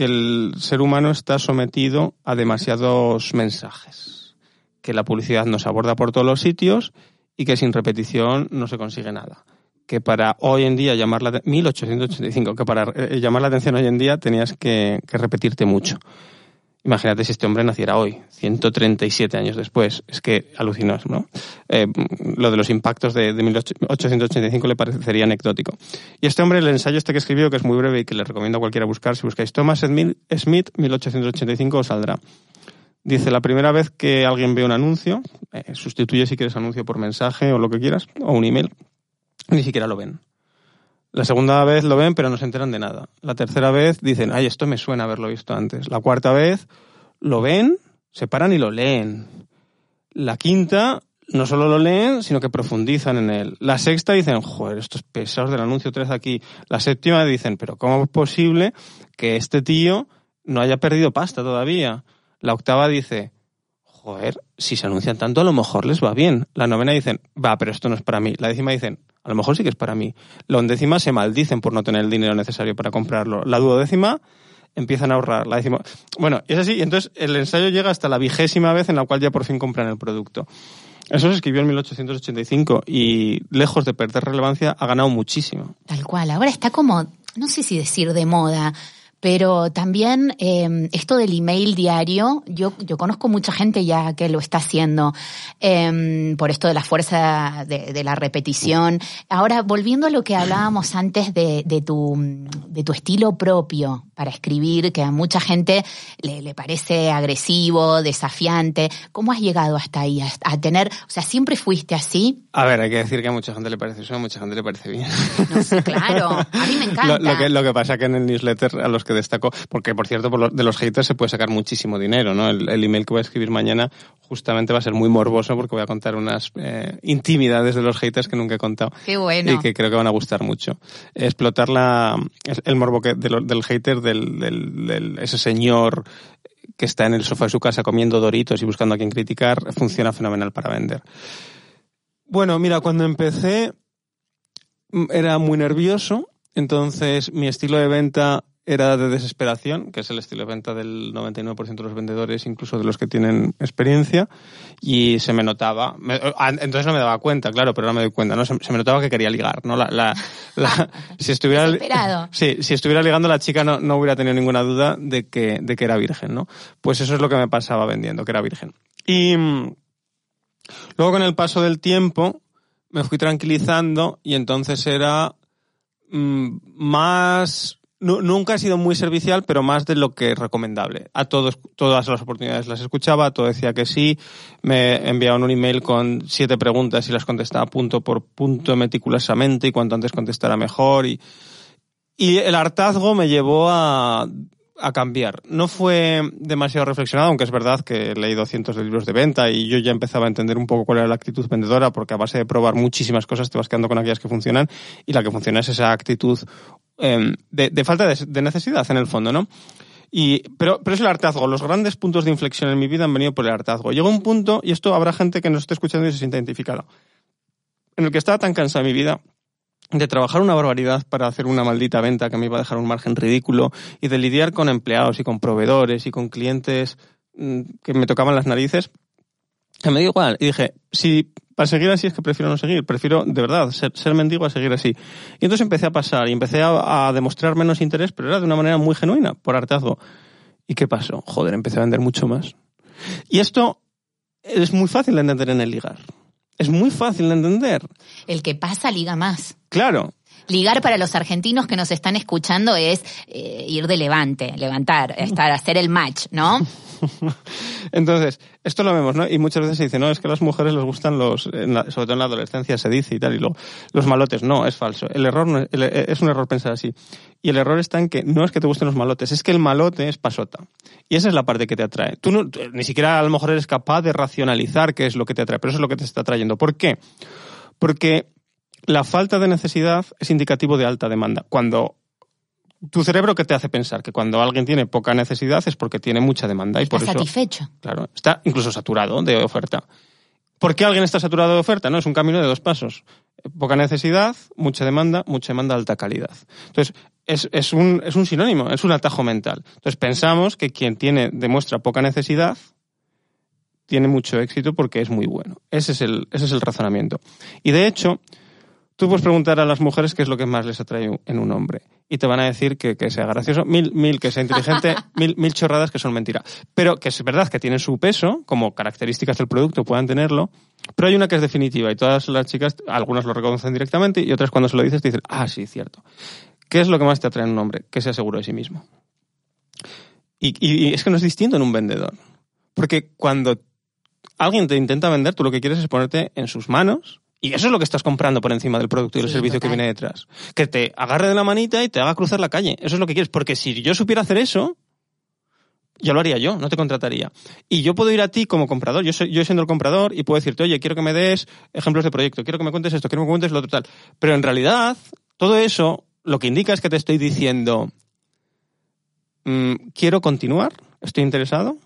que el ser humano está sometido a demasiados mensajes, que la publicidad nos aborda por todos los sitios y que sin repetición no se consigue nada. Que para hoy en día llamar la 1885, que para eh, llamar la atención hoy en día tenías que repetirte mucho. Imagínate si este hombre naciera hoy, 137 años después. Es que alucinas, ¿no? Eh, lo de los impactos de, 1885 le parecería anecdótico. Y este hombre, el ensayo este que escribió, que es muy breve y que le recomiendo a cualquiera buscar, si buscáis Thomas Smith, 1885, os saldrá. Dice, la primera vez que alguien ve un anuncio, eh, sustituye si quieres anuncio por mensaje o lo que quieras, o un email, ni siquiera lo ven. La segunda vez lo ven, pero no se enteran de nada. La tercera vez dicen, ay, esto me suena haberlo visto antes. La cuarta vez lo ven, se paran y lo leen. La quinta, no solo lo leen, sino que profundizan en él. La sexta dicen, joder, estos pesados del anuncio 3 aquí. La séptima dicen, pero ¿cómo es posible que este tío no haya perdido pasta todavía? La octava dice, joder, si se anuncian tanto, a lo mejor les va bien. La novena dicen, va, pero esto no es para mí. La décima dicen, a lo mejor sí que es para mí. La undécima se maldicen por no tener el dinero necesario para comprarlo. La duodécima empiezan a ahorrar. La décima... Bueno, es así. Entonces el ensayo llega hasta la vigésima vez en la cual ya por fin compran el producto. Eso se escribió en 1885 y lejos de perder relevancia ha ganado muchísimo. Tal cual. Ahora está como, no sé si decir de moda, pero también eh, esto del email diario, yo, yo conozco mucha gente ya que lo está haciendo eh, por esto de la fuerza de, de, la repetición. Ahora, volviendo a lo que hablábamos antes de, de, tu, de tu estilo propio para escribir, que a mucha gente le, le parece agresivo, desafiante, ¿cómo has llegado hasta ahí? A, a, tener, o sea, ¿siempre fuiste así? A ver, hay que decir que a mucha gente le parece eso, a mucha gente le parece bien. No sé, claro, a mí me encanta. Lo, lo, que, lo que pasa que en el newsletter a los que destacó, porque por cierto, por lo, de los haters se puede sacar muchísimo dinero, ¿no? El, el, email que voy a escribir mañana justamente va a ser muy morboso porque voy a contar unas eh, intimidades de los haters que nunca he contado. Qué bueno. Y que creo que van a gustar mucho. Explotar la, el morbo que, del, del hater, del, del, del, ese señor que está en el sofá de su casa comiendo doritos y buscando a quien criticar, funciona fenomenal para vender. Bueno, mira, cuando empecé era muy nervioso, entonces mi estilo de venta era de desesperación, que es el estilo de venta del 99% de los vendedores, incluso de los que tienen experiencia, y se me notaba, me, entonces no me daba cuenta, claro, pero no me doy cuenta, ¿no? Se, se me notaba que quería ligar, ¿no? La, la, la si estuviera, sí, si estuviera ligando la chica no, no hubiera tenido ninguna duda de que, de que era virgen, ¿no? Pues eso es lo que me pasaba vendiendo, que era virgen. Y luego con el paso del tiempo me fui tranquilizando y entonces era mmm, más nunca he sido muy servicial, pero más de lo que es recomendable. A todos, todas las oportunidades las escuchaba, todo decía que sí, me enviaban un email con siete preguntas y las contestaba punto por punto meticulosamente y cuanto antes contestara mejor y, y el hartazgo me llevó a, a cambiar. No fue demasiado reflexionado, aunque es verdad que he leído cientos de libros de venta y yo ya empezaba a entender un poco cuál era la actitud vendedora, porque a base de probar muchísimas cosas te vas quedando con aquellas que funcionan y la que funciona es esa actitud eh, de, falta de, necesidad en el fondo, ¿no? Y, pero, pero es el hartazgo. Los grandes puntos de inflexión en mi vida han venido por el hartazgo. Llegó un punto, y esto habrá gente que nos esté escuchando y se sienta identificado, en el que estaba tan cansada mi vida de trabajar una barbaridad para hacer una maldita venta que me iba a dejar un margen ridículo y de lidiar con empleados y con proveedores y con clientes mm, que me tocaban las narices, que me dio igual. Y dije, si para seguir así es que prefiero no seguir, prefiero de verdad ser, ser mendigo a seguir así. Y entonces empecé a pasar y empecé a, a, demostrar menos interés, pero era de una manera muy genuina, por hartazgo. ¿Y qué pasó? Joder, empecé a vender mucho más. Y esto es muy fácil de entender en el ligar. Es muy fácil de entender. El que pasa liga más. Claro. Ligar para los argentinos que nos están escuchando es eh, ir de levante, levantar, estar, hacer el match, ¿no? Entonces, esto lo vemos, ¿no? Y muchas veces se dice, no, es que a las mujeres les gustan los, sobre todo en la adolescencia se dice y tal, y lo, los malotes. No, es falso. El error no, es un error pensar así. Y el error está en que no es que te gusten los malotes, es que el malote es pasota. Y esa es la parte que te atrae. Tú no, ni siquiera a lo mejor eres capaz de racionalizar qué es lo que te atrae, pero eso es lo que te está atrayendo. ¿Por qué? Porque la falta de necesidad es indicativo de alta demanda. Cuando tu cerebro que te hace pensar que cuando alguien tiene poca necesidad es porque tiene mucha demanda y está por satisfecho. Claro, está incluso saturado de oferta. ¿Por qué alguien está saturado de oferta? No, es un camino de dos pasos. Poca necesidad, mucha demanda, mucha demanda, alta calidad. Entonces, es, es, un, es un sinónimo, es un atajo mental. Entonces, pensamos que quien tiene, demuestra poca necesidad, tiene mucho éxito porque es muy bueno. Ese es el, ese es el razonamiento. Y de hecho, Tú puedes preguntar a las mujeres qué es lo que más les atrae en un hombre. Y te van a decir que, sea gracioso, mil, mil que sea inteligente, mil, mil chorradas que son mentira. Pero que es verdad que tienen su peso, como características del producto puedan tenerlo, pero hay una que es definitiva y todas las chicas, algunas lo reconocen directamente y otras cuando se lo dices te dicen, ah, sí, cierto. ¿Qué es lo que más te atrae en un hombre? Que sea seguro de sí mismo. Y, y es que no es distinto en un vendedor. Porque cuando alguien te intenta vender, tú lo que quieres es ponerte en sus manos y eso es lo que estás comprando por encima del producto y el servicio que viene detrás. Que te agarre de la manita y te haga cruzar la calle. Eso es lo que quieres. Porque si yo supiera hacer eso, ya lo haría yo, no te contrataría. Y yo puedo ir a ti como comprador, yo, soy, yo siendo el comprador, y puedo decirte, oye, quiero que me des ejemplos de proyecto, quiero que me cuentes esto, quiero que me cuentes lo total. Pero en realidad, todo eso lo que indica es que te estoy diciendo, mm, quiero continuar, estoy interesado,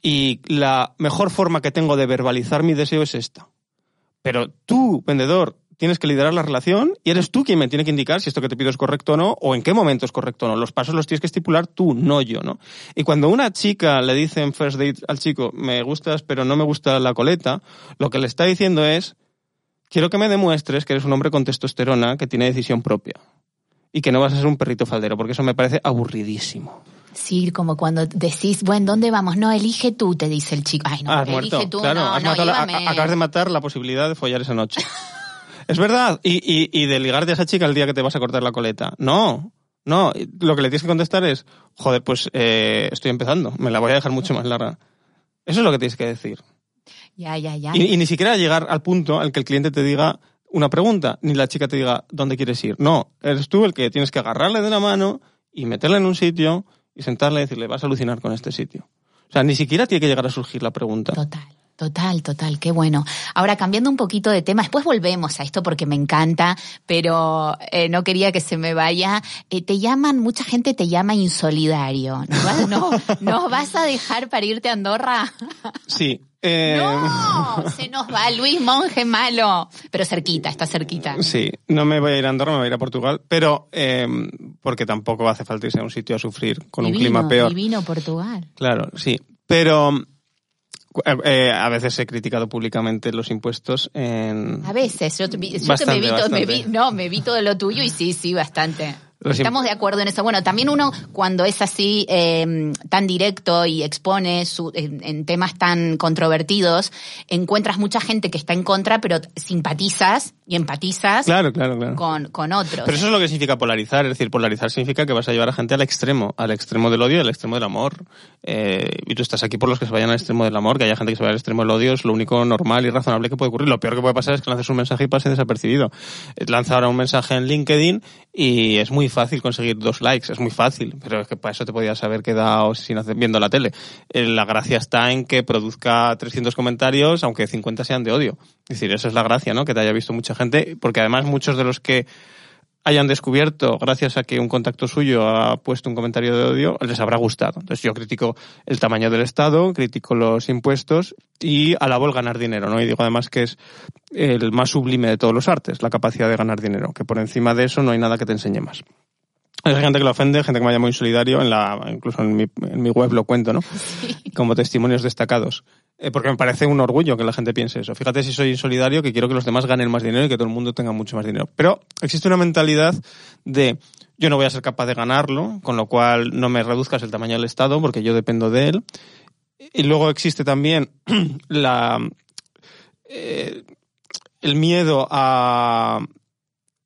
y la mejor forma que tengo de verbalizar mi deseo es esta. Pero tú, vendedor, tienes que liderar la relación y eres tú quien me tiene que indicar si esto que te pido es correcto o no, o en qué momento es correcto o no. Los pasos los tienes que estipular tú, no yo, ¿no? Y cuando una chica le dice en first date al chico, me gustas pero no me gusta la coleta, lo que le está diciendo es, quiero que me demuestres que eres un hombre con testosterona que tiene decisión propia y que no vas a ser un perrito faldero, porque eso me parece aburridísimo. Sí, como cuando decís, bueno, ¿dónde vamos? No, elige tú, te dice el chico. Ay, no, ah, elige tú, claro, no, no, acabas de matar la posibilidad de follar esa noche. es verdad, y, y, y de ligarte a esa chica el día que te vas a cortar la coleta. No, no, lo que le tienes que contestar es, joder, pues eh, estoy empezando, me la voy a dejar mucho más larga. Eso es lo que tienes que decir. Ya, ya, ya. Y, y ni siquiera llegar al punto al que el cliente te diga una pregunta, ni la chica te diga dónde quieres ir. No, eres tú el que tienes que agarrarle de la mano y meterla en un sitio y sentarle y decirle, vas a alucinar con este sitio. O sea, ni siquiera tiene que llegar a surgir la pregunta. Total. Total, total, qué bueno. Ahora, cambiando un poquito de tema, después volvemos a esto porque me encanta, pero eh, no quería que se me vaya. Eh, te llaman, mucha gente te llama insolidario. ¿No, no, vas a dejar para irte a Andorra? Sí. Eh... No, se nos va Luis Monje malo. Pero cerquita, está cerquita. Sí, no me voy a ir a Andorra, me voy a ir a Portugal, pero eh, porque tampoco hace falta irse a un sitio a sufrir con un clima peor. Divino Portugal. Claro, sí. Pero eh, eh, a veces he criticado públicamente los impuestos en... A veces, yo, yo me, vi todo, me vi, no, me vi todo lo tuyo y sí, sí, bastante. Estamos de acuerdo en eso. Bueno, también uno cuando es así eh, tan directo y expone su, en, temas tan controvertidos, encuentras mucha gente que está en contra, pero simpatizas y empatizas claro, claro, claro. Con, con otros. Pero eso es lo que significa polarizar. Es decir, polarizar significa que vas a llevar a gente al extremo, al extremo del odio y al extremo del amor. Eh, y tú estás aquí por los que se vayan al extremo del amor, que haya gente que se vaya al extremo del odio, es lo único normal y razonable que puede ocurrir. Lo peor que puede pasar es que lances un mensaje y pase desapercibido. Lanza ahora un mensaje en LinkedIn y es muy fácil conseguir dos likes, es muy fácil, pero es que para eso te podías haber quedado sin hacer, viendo la tele. Eh, la gracia está en que produzca 300 comentarios, aunque 50 sean de odio. Es decir, esa es la gracia, ¿no? Que te haya visto mucha gente, porque además muchos de los que hayan descubierto, gracias a que un contacto suyo ha puesto un comentario de odio, les habrá gustado. Entonces yo critico el tamaño del Estado, critico los impuestos y alabo el ganar dinero, ¿no? Y digo además que es el más sublime de todos los artes, la capacidad de ganar dinero, que por encima de eso no hay nada que te enseñe más. Hay gente que lo ofende, gente que me llama muy solidario, en la, incluso en mi, en mi web lo cuento, ¿no? Como testimonios destacados. Eh, porque me parece un orgullo que la gente piense eso. Fíjate si soy insolidario, que quiero que los demás ganen más dinero y que todo el mundo tenga mucho más dinero. Pero existe una mentalidad de yo no voy a ser capaz de ganarlo, con lo cual no me reduzcas el tamaño del Estado porque yo dependo de él. Y luego existe también la, eh, el miedo a,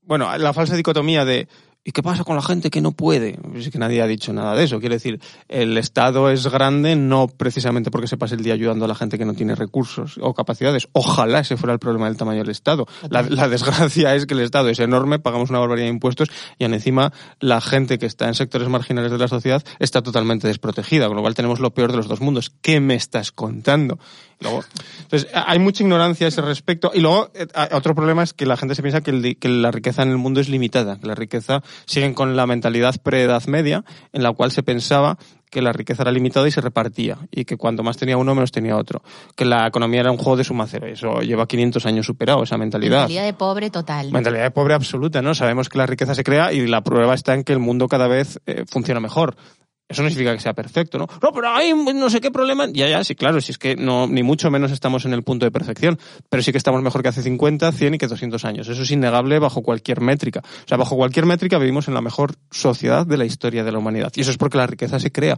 bueno, la falsa dicotomía de ¿Y qué pasa con la gente que no puede? Es que nadie ha dicho nada de eso. Quiere decir, el Estado es grande no precisamente porque se pase el día ayudando a la gente que no tiene recursos o capacidades. Ojalá ese fuera el problema del tamaño del Estado. La, desgracia es que el Estado es enorme, pagamos una barbaridad de impuestos y encima la gente que está en sectores marginales de la sociedad está totalmente desprotegida, con lo cual tenemos lo peor de los dos mundos. ¿Qué me estás contando? Luego, entonces, hay mucha ignorancia a ese respecto. Y luego, eh, otro problema es que la gente se piensa que, que la riqueza en el mundo es limitada, que la riqueza siguen con la mentalidad pre-edad media, en la cual se pensaba que la riqueza era limitada y se repartía, y que cuanto más tenía uno, menos tenía otro. Que la economía era un juego de suma cero. Eso lleva 500 años superado, esa mentalidad. Mentalidad de pobre total. Mentalidad de pobre absoluta, ¿no? Sabemos que la riqueza se crea y la prueba está en que el mundo cada vez eh, funciona mejor. Eso no significa que sea perfecto, ¿no? No, pero hay no sé qué problema. Ya, ya, sí, claro, si es que no, ni mucho menos estamos en el punto de perfección, pero sí que estamos mejor que hace 50, 100 y que 200 años. Eso es innegable bajo cualquier métrica. O sea, bajo cualquier métrica vivimos en la mejor sociedad de la historia de la humanidad. Y eso es porque la riqueza se crea.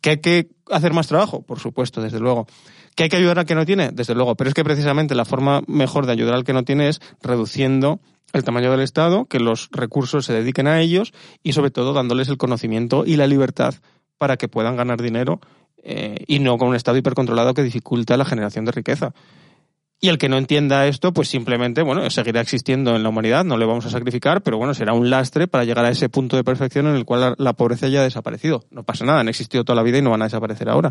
¿Que hay que hacer más trabajo? Por supuesto, desde luego. ¿Que hay que ayudar al que no tiene? Desde luego. Pero es que precisamente la forma mejor de ayudar al que no tiene es reduciendo el tamaño del Estado, que los recursos se dediquen a ellos y sobre todo dándoles el conocimiento y la libertad para que puedan ganar dinero eh, y no con un Estado hipercontrolado que dificulta la generación de riqueza. Y el que no entienda esto, pues simplemente, bueno, seguirá existiendo en la humanidad, no le vamos a sacrificar, pero bueno, será un lastre para llegar a ese punto de perfección en el cual la, pobreza ya ha desaparecido. No pasa nada, han existido toda la vida y no van a desaparecer ahora.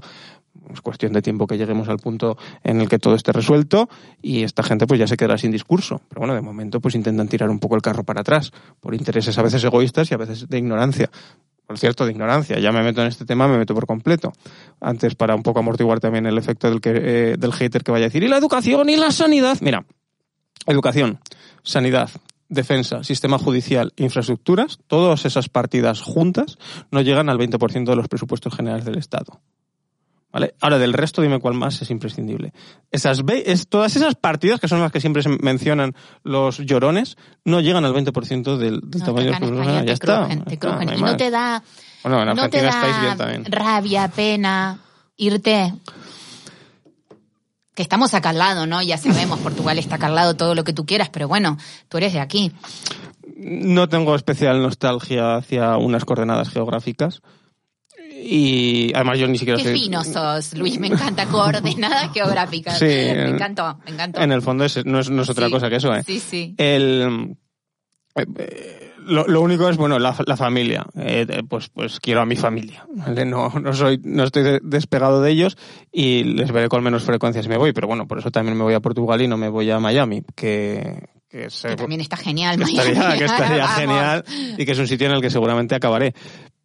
Es cuestión de tiempo que lleguemos al punto en el que todo esté resuelto y esta gente pues ya se quedará sin discurso. Pero bueno, de momento pues intentan tirar un poco el carro para atrás, por intereses a veces egoístas y a veces de ignorancia por cierto, de ignorancia. Ya me meto en este tema, me meto por completo. Antes, para un poco amortiguar también el efecto del, eh, del hater que vaya a decir, ¿y la educación y la sanidad? Mira, educación, sanidad, defensa, sistema judicial, infraestructuras, todas esas partidas juntas no llegan al 20% de los presupuestos generales del Estado. ¿Vale? Ahora, del resto, dime cuál más es imprescindible. Esas, es, todas esas partidas, que son las que siempre se mencionan los llorones, no llegan al 20% del, del tamaño de los Ya está. y no te da, bueno, en no te da rabia, pena, irte. Que estamos acá al lado, ¿no? Ya sabemos, Portugal está acá al lado, todo lo que tú quieras, pero bueno, tú eres de aquí. No tengo especial nostalgia hacia unas coordenadas geográficas y además yo ni siquiera Qué fino sos, Luis, me encanta coordenadas geográficas. Sí, me encantó, me encantó. En el fondo no, es, otra cosa que eso, ¿eh? Sí, sí. El, eh, eh, lo, único es, bueno, la, familia. Eh, pues, pues quiero a mi familia, No, no, soy, no estoy despegado de ellos y les veré con menos frecuencia si me voy, pero bueno, por eso también me voy a Portugal y no me voy a Miami, que, que, también está genial. Que estaría, que estaría genial y que es un sitio en el que seguramente acabaré.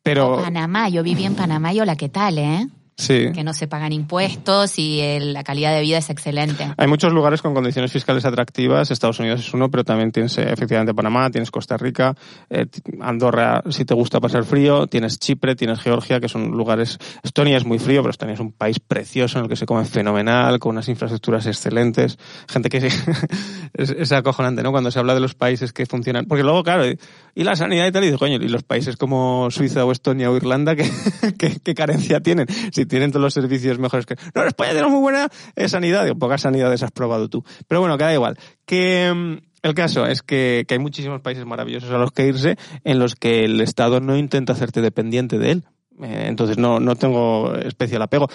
Pero... Panamá, yo viví en Panamá y hola, ¿qué tal, eh? Que no se pagan impuestos y la calidad de vida es excelente. Hay muchos lugares con condiciones fiscales atractivas. Estados Unidos es uno, pero también tienes eh, efectivamente Panamá, tienes Costa Rica, eh, Andorra si te gusta pasar frío, tienes Chipre, tienes Georgia, que son lugares. Estonia es muy frío, pero Estonia es un país precioso en el que se come fenomenal, con unas infraestructuras excelentes. Gente que es, acojonante, ¿no? Cuando se habla de los países que funcionan. Porque luego, claro, y la sanidad y tal, y dices, coño, y los países como Suiza o Estonia o Irlanda, ¿qué, qué, carencia tienen? Si tienen todos los servicios mejores que... No, España tenemos muy buena eh, sanidad, digo, pocas sanidades has probado tú. Pero bueno, queda igual. Que mm, el caso es que, que hay muchísimos países maravillosos a los que irse en los que el Estado no intenta hacerte dependiente de él. Eh, entonces no, no tengo especial apego.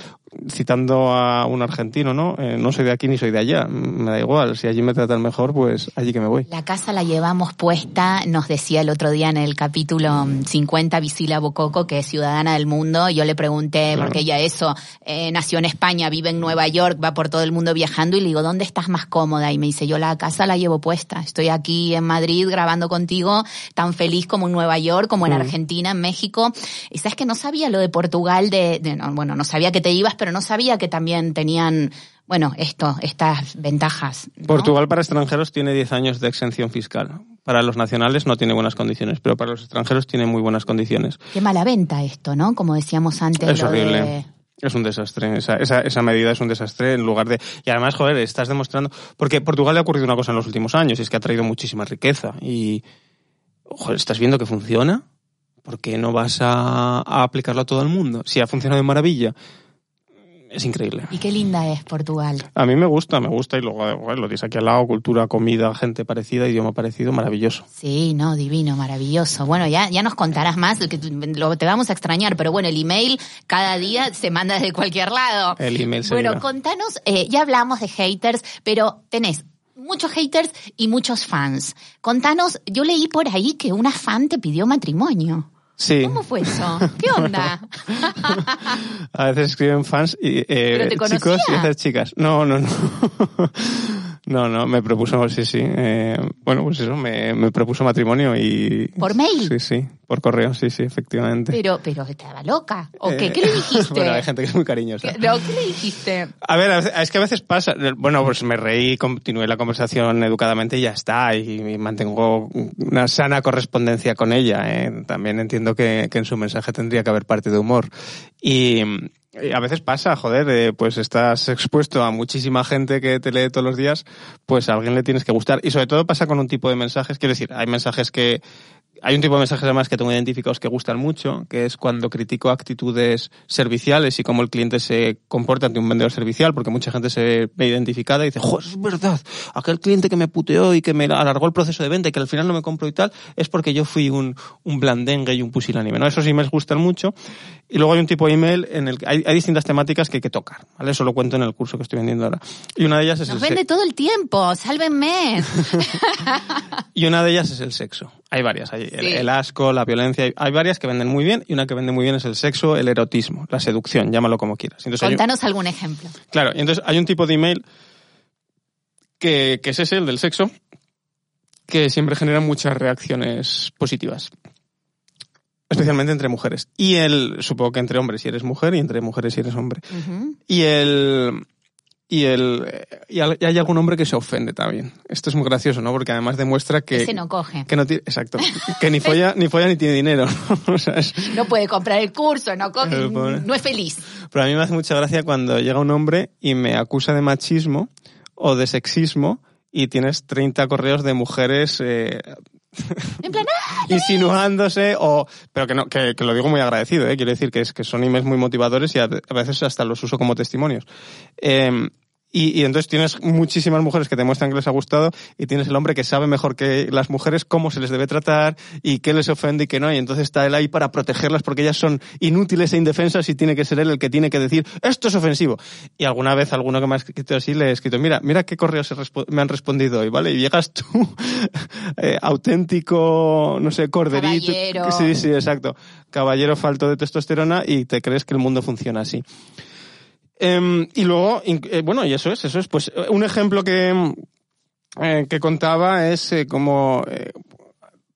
Citando a un argentino, ¿no? Eh, no soy de aquí ni soy de allá. Me da igual. Si allí me tratan mejor, pues allí que me voy. La casa la llevamos puesta, nos decía el otro día en el capítulo 50 Visila Bococo, que es ciudadana del mundo. Yo le pregunté, porque ella eso, eh, nació en España, vive en Nueva York, va por todo el mundo viajando y le digo, ¿dónde estás más cómoda? Y me dice, yo la casa la llevo puesta. Estoy aquí en Madrid grabando contigo, tan feliz como en Nueva York, como en Argentina, en México. Y sabes que no sabía lo de Portugal, de, bueno, no sabía que te ibas, pero no sabía que también tenían, bueno, esto, estas ventajas. Portugal para extranjeros tiene 10 años de exención fiscal. Para los nacionales no tiene buenas condiciones, pero para los extranjeros tiene muy buenas condiciones. Qué mala venta esto, ¿no? Como decíamos antes. Es horrible. Es un desastre, esa, esa, esa, medida es un desastre en lugar de... Y además, joder, estás demostrando... Porque Portugal le ha ocurrido una cosa en los últimos años, y es que ha traído muchísima riqueza. Y, joder, ¿estás viendo que funciona? ¿Por qué no vas a, aplicarlo a todo el mundo? Si ha funcionado de maravilla, es increíble. Y qué linda es Portugal. A mí me gusta, me gusta y luego bueno, lo tienes aquí al lado, cultura, comida, gente parecida, idioma parecido, maravilloso. Sí, no, divino, maravilloso. Bueno, ya, ya nos contarás más, que lo, te vamos a extrañar, pero bueno, el email cada día se manda desde cualquier lado. El email se Bueno, contanos, eh, ya hablamos de haters, pero tenés muchos haters y muchos fans. Contanos, yo leí por ahí que una fan te pidió matrimonio. Sí. ¿Cómo fue eso? ¿Qué onda? a veces escriben fans y eh, chicos y a veces chicas. No, no, no. No, no, me propuso, sí, sí. Eh, bueno, pues eso, me, me, propuso matrimonio y... ¿Por mail? Sí, sí, por correo, sí, sí, efectivamente. Pero, pero estaba loca. ¿O qué? ¿Qué le dijiste? bueno, hay gente que es muy cariñosa. ¿Qué, ¿qué le dijiste? A ver, es que a veces pasa. Bueno, pues me reí, continué la conversación educadamente y ya está. Y, mantengo una sana correspondencia con ella. ¿eh? También entiendo que, que en su mensaje tendría que haber parte de humor. Y a veces pasa, joder, eh, pues estás expuesto a muchísima gente que te lee todos los días, pues a alguien le tienes que gustar. Y sobre todo pasa con un tipo de mensajes, quiero decir, hay mensajes que hay un tipo de mensajes además que tengo identificados que gustan mucho, que es cuando critico actitudes serviciales y cómo el cliente se comporta ante un vendedor servicial, porque mucha gente se ve identificada y dice, ¡joder, es verdad! Aquel cliente que me puteó y que me alargó el proceso de venta y que al final no me compró y tal, es porque yo fui un, blandengue y un pusilánime, ¿no? Esos emails gustan mucho. Y luego hay un tipo de email en el que hay, hay distintas temáticas que hay que tocar, ¿vale? Eso lo cuento en el curso que estoy vendiendo ahora. Y una de ellas es Nos el vende todo el tiempo, sálvenme. y una de ellas es el sexo. Hay varias, hay el, Sí. el asco, la violencia, hay varias que venden muy bien y una que vende muy bien es el sexo, el erotismo, la seducción, llámalo como quieras. Entonces, hay un- Contanos algún ejemplo. claro, y entonces hay un tipo de email que, que es ese, el del sexo, que siempre genera muchas reacciones positivas. Especialmente entre mujeres. Y el, supongo que entre hombres si eres mujer y entre mujeres si eres hombre. Y el, y el, y hay algún hombre que se ofende también. Esto es muy gracioso, ¿no? Porque además demuestra que, Ese no coge. que no tiene, exacto, que ni folla, ni folla ni tiene dinero. ¿no? O sea, es- No puede comprar el curso, no, co- El pobre. no es feliz. pero a mí me hace mucha gracia cuando llega un hombre y me acusa de machismo o de sexismo y tienes 30 correos de mujeres eh, ¡ah! insinuándose o pero que no que, que lo digo muy agradecido ¿eh? quiero decir que es que son emails muy motivadores y a, veces hasta los uso como testimonios Eh, y, y entonces tienes muchísimas mujeres que te muestran que les ha gustado y tienes el hombre que sabe mejor que las mujeres cómo se les debe tratar y qué les ofende y qué no y entonces está él ahí para protegerlas porque ellas son inútiles e indefensas y tiene que ser él el que tiene que decir esto es ofensivo y alguna vez alguno que me ha escrito así le he escrito mira mira qué correos me han respondido hoy vale y llegas tú eh, auténtico no sé corderito Caballero. sí sí exacto caballero falto de testosterona y te crees que el mundo funciona así Em, y luego, eh, bueno, y eso es, eso es. Pues eh, un ejemplo que, eh, que contaba es como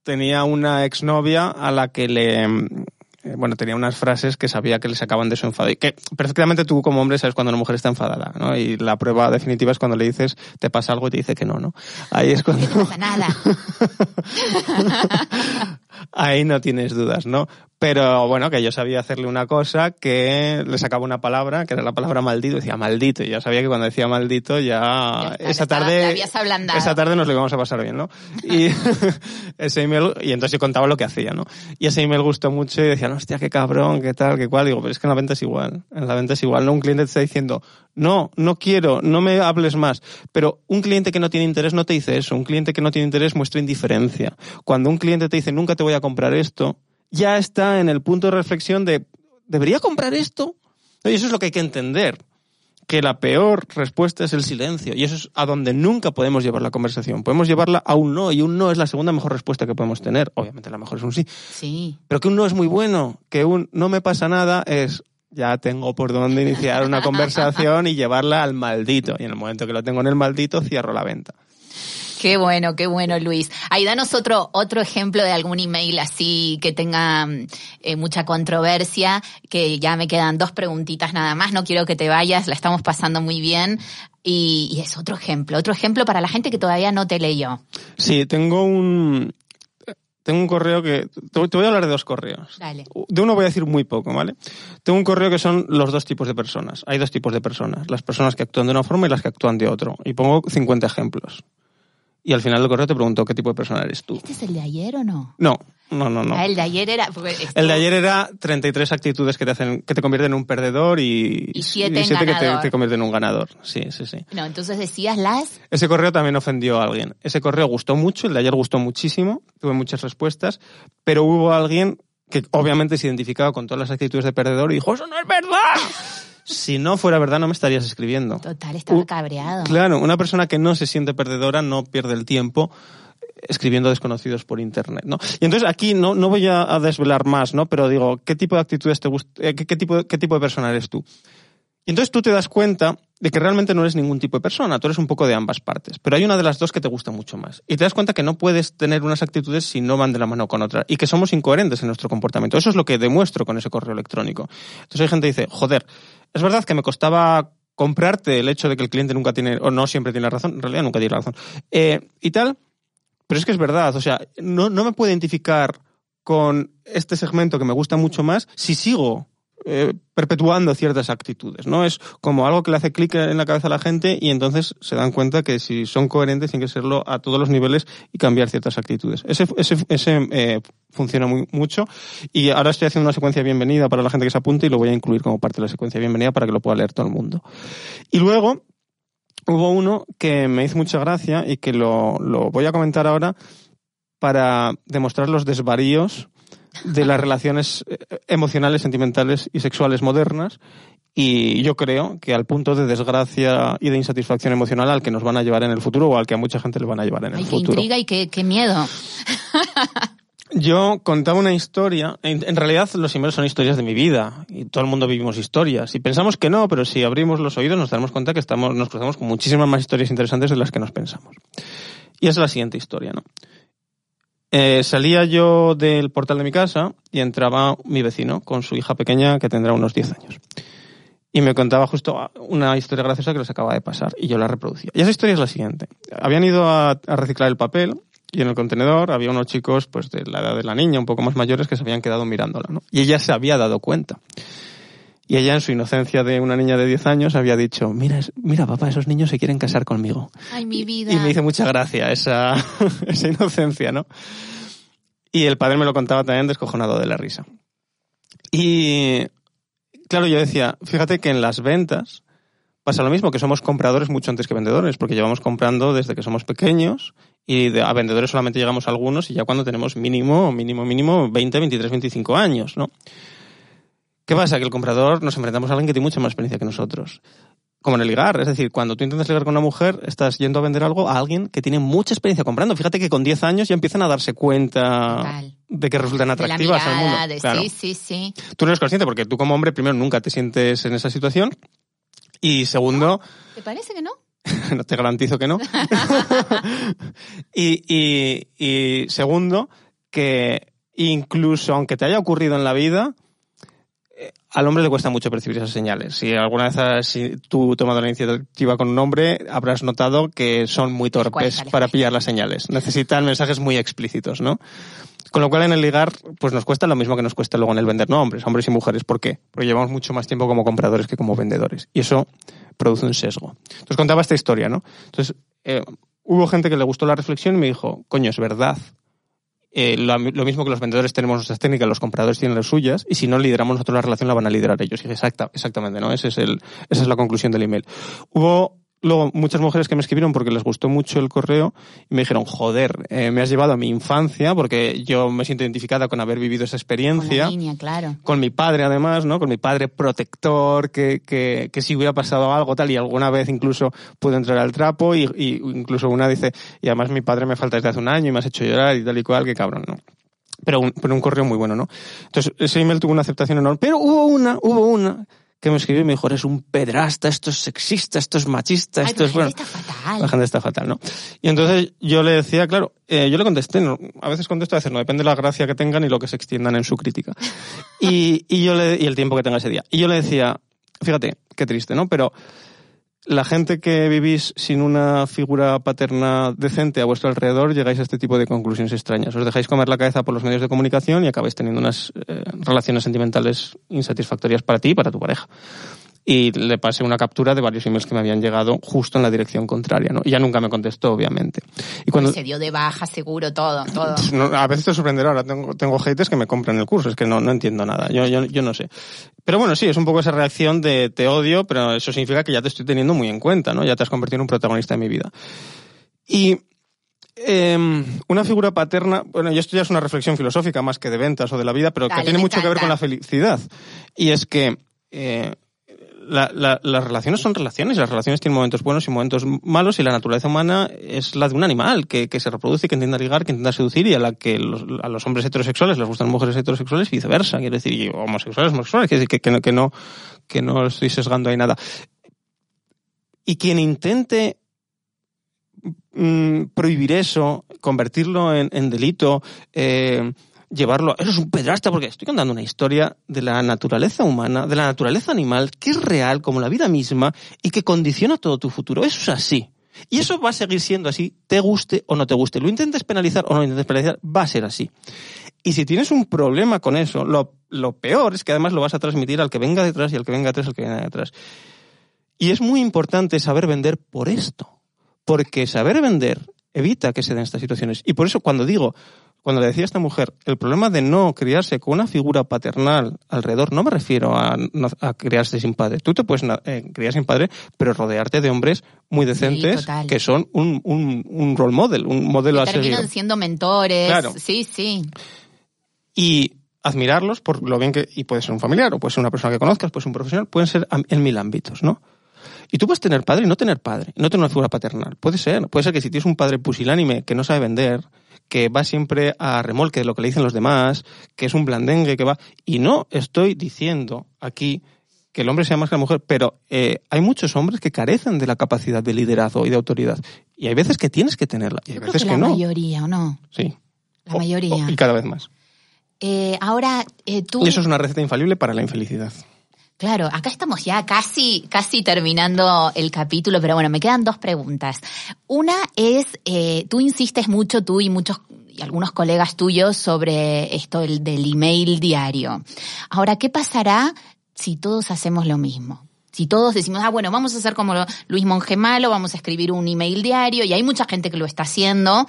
tenía una exnovia a la que le... em, bueno, tenía unas frases que sabía que le sacaban de su enfado. Y que perfectamente tú como hombre sabes cuando una mujer está enfadada, ¿no? Y la prueba definitiva es cuando le dices, te pasa algo y te dice que no, ¿no? Ahí es cuando... no pasa nada. Ahí no tienes dudas, ¿no? Pero bueno, que yo sabía hacerle una cosa que le sacaba una palabra, que era la palabra maldito, decía maldito, y yo sabía que cuando decía maldito ya, Ya está, esa tarde esa tarde nos lo íbamos a pasar bien, ¿no? Y ese email, y entonces yo contaba lo que hacía, ¿no? Y ese email gustó mucho y decían, hostia, qué cabrón, qué tal, qué cual. Digo, pero es que en la venta es igual. En la venta es igual, ¿no? Un cliente te está diciendo, no, no quiero, no me hables más. Pero un cliente que no tiene interés no te dice eso. Un cliente que no tiene interés muestra indiferencia. Cuando un cliente te dice, nunca te voy a comprar esto, ya está en el punto de reflexión de, ¿debería comprar esto? Y eso es lo que hay que entender que la peor respuesta es el silencio. Y eso es a donde nunca podemos llevar la conversación. Podemos llevarla a un no, y un no es la segunda mejor respuesta que podemos tener. Obviamente la mejor es un sí. Sí. Pero que un no es muy bueno, que un no me pasa nada es ya tengo por dónde iniciar una conversación y llevarla al maldito. Y en el momento que lo tengo en el maldito, cierro la venta. Qué bueno, qué bueno, Luis. Ahí danos otro, otro ejemplo de algún email así que tenga eh, mucha controversia, que ya me quedan dos preguntitas nada más, no quiero que te vayas, la estamos pasando muy bien. Y, y es otro ejemplo, otro ejemplo para la gente que todavía no te leyó. Sí, tengo un, tengo un correo que, te te voy a hablar de dos correos. Dale. De uno voy a decir muy poco, ¿vale? Tengo un correo que son los dos tipos de personas. Hay dos tipos de personas. Las personas que actúan de una forma y las que actúan de otro. Y pongo 50 ejemplos. Y al final del correo te preguntó qué tipo de persona eres tú. ¿Este es el de ayer o no? No, no, no, no. Ah, el de ayer era... El de ayer era 33 actitudes que te hacen, que te convierten en un perdedor y, y siete, que te, te, convierten en un ganador. Sí, sí, sí. No, entonces decías las... Ese correo también ofendió a alguien. Ese correo gustó mucho, el de ayer gustó muchísimo, tuve muchas respuestas, pero hubo alguien que obviamente se identificaba con todas las actitudes de perdedor y dijo, eso no es verdad si no fuera verdad no me estarías escribiendo. Total, estaba cabreado. Claro, una persona que no se siente perdedora no pierde el tiempo escribiendo desconocidos por internet, ¿no? Y entonces aquí no, no voy a, desvelar más, ¿no? Pero digo, ¿qué tipo de actitudes te gusta, eh, qué, tipo, qué tipo de persona eres tú? Y entonces tú te das cuenta de que realmente no eres ningún tipo de persona, tú eres un poco de ambas partes, pero hay una de las dos que te gusta mucho más. Y te das cuenta que no puedes tener unas actitudes si no van de la mano con otra y que somos incoherentes en nuestro comportamiento. Eso es lo que demuestro con ese correo electrónico. Entonces hay gente que dice, joder, es verdad que me costaba comprarte el hecho de que el cliente nunca tiene, o no siempre tiene razón, en realidad nunca tiene razón, eh, y tal, pero es que es verdad, o sea, no, no me puedo identificar con este segmento que me gusta mucho más si sigo eh, perpetuando ciertas actitudes, ¿no? Es como algo que le hace clic en la cabeza a la gente y entonces se dan cuenta que si son coherentes tienen que serlo a todos los niveles y cambiar ciertas actitudes. Ese, ese, ese eh, funciona muy, mucho y ahora estoy haciendo una secuencia bienvenida para la gente que se apunte y lo voy a incluir como parte de la secuencia bienvenida para que lo pueda leer todo el mundo. Y luego hubo uno que me hizo mucha gracia y que lo, lo voy a comentar ahora para demostrar los desvaríos de las relaciones eh, emocionales, sentimentales y sexuales modernas y yo creo que al punto de desgracia y de insatisfacción emocional al que nos van a llevar en el futuro o al que a mucha gente le van a llevar en el futuro. Qué intriga y qué, miedo. Yo contaba una historia, en, realidad los emails son historias de mi vida y todo el mundo vivimos historias y pensamos que no, pero si abrimos los oídos nos daremos cuenta que estamos, nos cruzamos con muchísimas más historias interesantes de las que nos pensamos. Y es la siguiente historia, ¿no? Eh, salía yo del portal de mi casa y entraba mi vecino con su hija pequeña que tendrá unos 10 años. Y me contaba justo una historia graciosa que les acaba de pasar y yo la reproducía. Y esa historia es la siguiente. Habían ido a, reciclar el papel y en el contenedor había unos chicos pues de la edad de la niña, un poco más mayores, que se habían quedado mirándola. ¿no? Y ella se había dado cuenta. Y ella, en su inocencia de una niña de 10 años, había dicho, mira, mira papá, esos niños se quieren casar conmigo. Ay, mi vida. Y me hizo mucha gracia esa, esa inocencia, ¿no? Y el padre me lo contaba también descojonado de la risa. Y, claro, yo decía, fíjate que en las ventas pasa lo mismo, que somos compradores mucho antes que vendedores, porque llevamos comprando desde que somos pequeños y a vendedores solamente llegamos algunos y ya cuando tenemos mínimo, mínimo, mínimo 20, 23, 25 años, ¿no? ¿Qué pasa? Que el comprador nos enfrentamos a alguien que tiene mucha más experiencia que nosotros. Como en el ligar, es decir, cuando tú intentas ligar con una mujer, estás yendo a vender algo a alguien que tiene mucha experiencia comprando. Fíjate que con 10 años ya empiezan a darse cuenta de que resultan atractivas al mundo. Sí, sí, sí. Tú no eres consciente porque tú como hombre primero nunca te sientes en esa situación y segundo... ¿Te parece que no? no te garantizo que no. y, y, y segundo, que incluso aunque te haya ocurrido en la vida, al hombre le cuesta mucho percibir esas señales. Si alguna vez has, tú tomado la iniciativa con un hombre, habrás notado que son muy torpes para pillar las señales. Necesitan mensajes muy explícitos, ¿no? Con lo cual en el ligar, pues nos cuesta lo mismo que nos cuesta luego en el vender, no hombres, hombres y mujeres. ¿Por qué? Porque llevamos mucho más tiempo como compradores que como vendedores. Y eso produce un sesgo. Entonces contaba esta historia, ¿no? Entonces, eh, hubo gente que le gustó la reflexión y me dijo, coño, es verdad. Eh, lo, mismo que los vendedores tenemos nuestras técnicas, los compradores tienen las suyas, y si no lideramos nosotros la relación, la van a liderar ellos. Exacta, exactamente, ¿no? Ese es el, esa es la conclusión del email. Hubo luego muchas mujeres que me escribieron porque les gustó mucho el correo y me dijeron, joder, eh, me has llevado a mi infancia porque yo me siento identificada con haber vivido esa experiencia. Con claro. Con mi padre además, ¿no? Con mi padre protector, que, que, que si hubiera pasado algo tal y alguna vez incluso pude entrar al trapo y, y incluso una dice, y además mi padre me falta desde hace un año y me has hecho llorar y tal y cual, que cabrón, ¿no? Pero un, pero un correo muy bueno, ¿no? Entonces, ese email tuvo una aceptación enorme. Pero hubo una, hubo una que me escribió y me dijo, eres un pedrasta, esto es sexista, esto es machista, esto es bueno. Está fatal. La gente está fatal, ¿no? Y entonces yo le decía, claro, eh, yo le contesté, ¿no? a veces contesto, a veces no, depende de la gracia que tengan y lo que se extiendan en su crítica. y, y yo le, y el tiempo que tenga ese día. Y yo le decía, fíjate, qué triste, ¿no? Pero la gente que vivís sin una figura paterna decente a vuestro alrededor llegáis a este tipo de conclusiones extrañas. Os dejáis comer la cabeza por los medios de comunicación y acabáis teniendo unas eh, relaciones sentimentales insatisfactorias para ti y para tu pareja. Y le pasé una captura de varios emails que me habían llegado justo en la dirección contraria, ¿no? Y ya nunca me contestó, obviamente. Y cuando se dio de baja, seguro, todo, todo. a veces te sorprenderá, ahora tengo, tengo haters que me compran el curso, es que no, no entiendo nada, yo, yo, yo no sé. Pero bueno, sí, es un poco esa reacción de te odio, pero eso significa que ya te estoy teniendo muy en cuenta, ¿no? Ya te has convertido en un protagonista de mi vida. Y eh, una figura paterna, bueno, y esto ya es una reflexión filosófica más que de ventas o de la vida, pero que tiene mucho que ver con la felicidad. Y es que eh, las relaciones son relaciones, las relaciones tienen momentos buenos y momentos malos, y la naturaleza humana es la de un animal que, que se reproduce, que intenta ligar, que intenta seducir, y a la que a los hombres heterosexuales les gustan mujeres heterosexuales y viceversa. Quiero decir, homosexuales, homosexuales, quiere decir que, que, no, que, no, que no estoy sesgando ahí nada. Y quien intente Mm, prohibir eso, convertirlo en, delito, eh, llevarlo. Eso es un pedrasta porque estoy contando una historia de la naturaleza humana, de la naturaleza animal, que es real como la vida misma y que condiciona todo tu futuro. Eso es así. Y eso va a seguir siendo así, te guste o no te guste. Lo intentes penalizar o no lo intentes penalizar, va a ser así. Y si tienes un problema con eso, lo, lo peor es que además lo vas a transmitir al que venga detrás y al que venga detrás, al que venga detrás. Y es muy importante saber vender por esto porque saber vender evita que se den estas situaciones. Y por eso cuando digo, cuando le decía a esta mujer, el problema de no criarse con una figura paternal alrededor, no me refiero a, criarse sin padre. Tú te puedes eh, criar sin padre, pero rodearte de hombres muy decentes que son un, un, role model, un modelo a seguir. Terminan siendo mentores. Claro. Sí, sí. Y admirarlos por lo bien que, y puede ser un familiar, o puede ser una persona que conozcas, puede ser un profesional, pueden ser en mil ámbitos, ¿no? Y tú puedes tener padre y no tener padre, no tener una figura paternal. Puede ser. Puede ser que si tienes un padre pusilánime que no sabe vender, que va siempre a remolque de lo que le dicen los demás, que es un blandengue que va. Y no estoy diciendo aquí que el hombre sea más que la mujer, pero eh, hay muchos hombres que carecen de la capacidad de liderazgo y de autoridad. Y hay veces que tienes que tenerla, y hay veces que, no. La mayoría, ¿o no? Sí. La mayoría. y cada vez más. Eh, ahora, eh, tú... Y eso es una receta infalible para la infelicidad. Claro, acá estamos ya casi, casi terminando el capítulo, pero bueno, me quedan dos preguntas. Una es, eh, tú insistes mucho, tú y muchos y algunos colegas tuyos sobre esto del, email diario. Ahora, ¿qué pasará si todos hacemos lo mismo? Si todos decimos, ah, bueno, vamos a hacer como Luis Mongemalo, vamos a escribir un email diario, y hay mucha gente que lo está haciendo,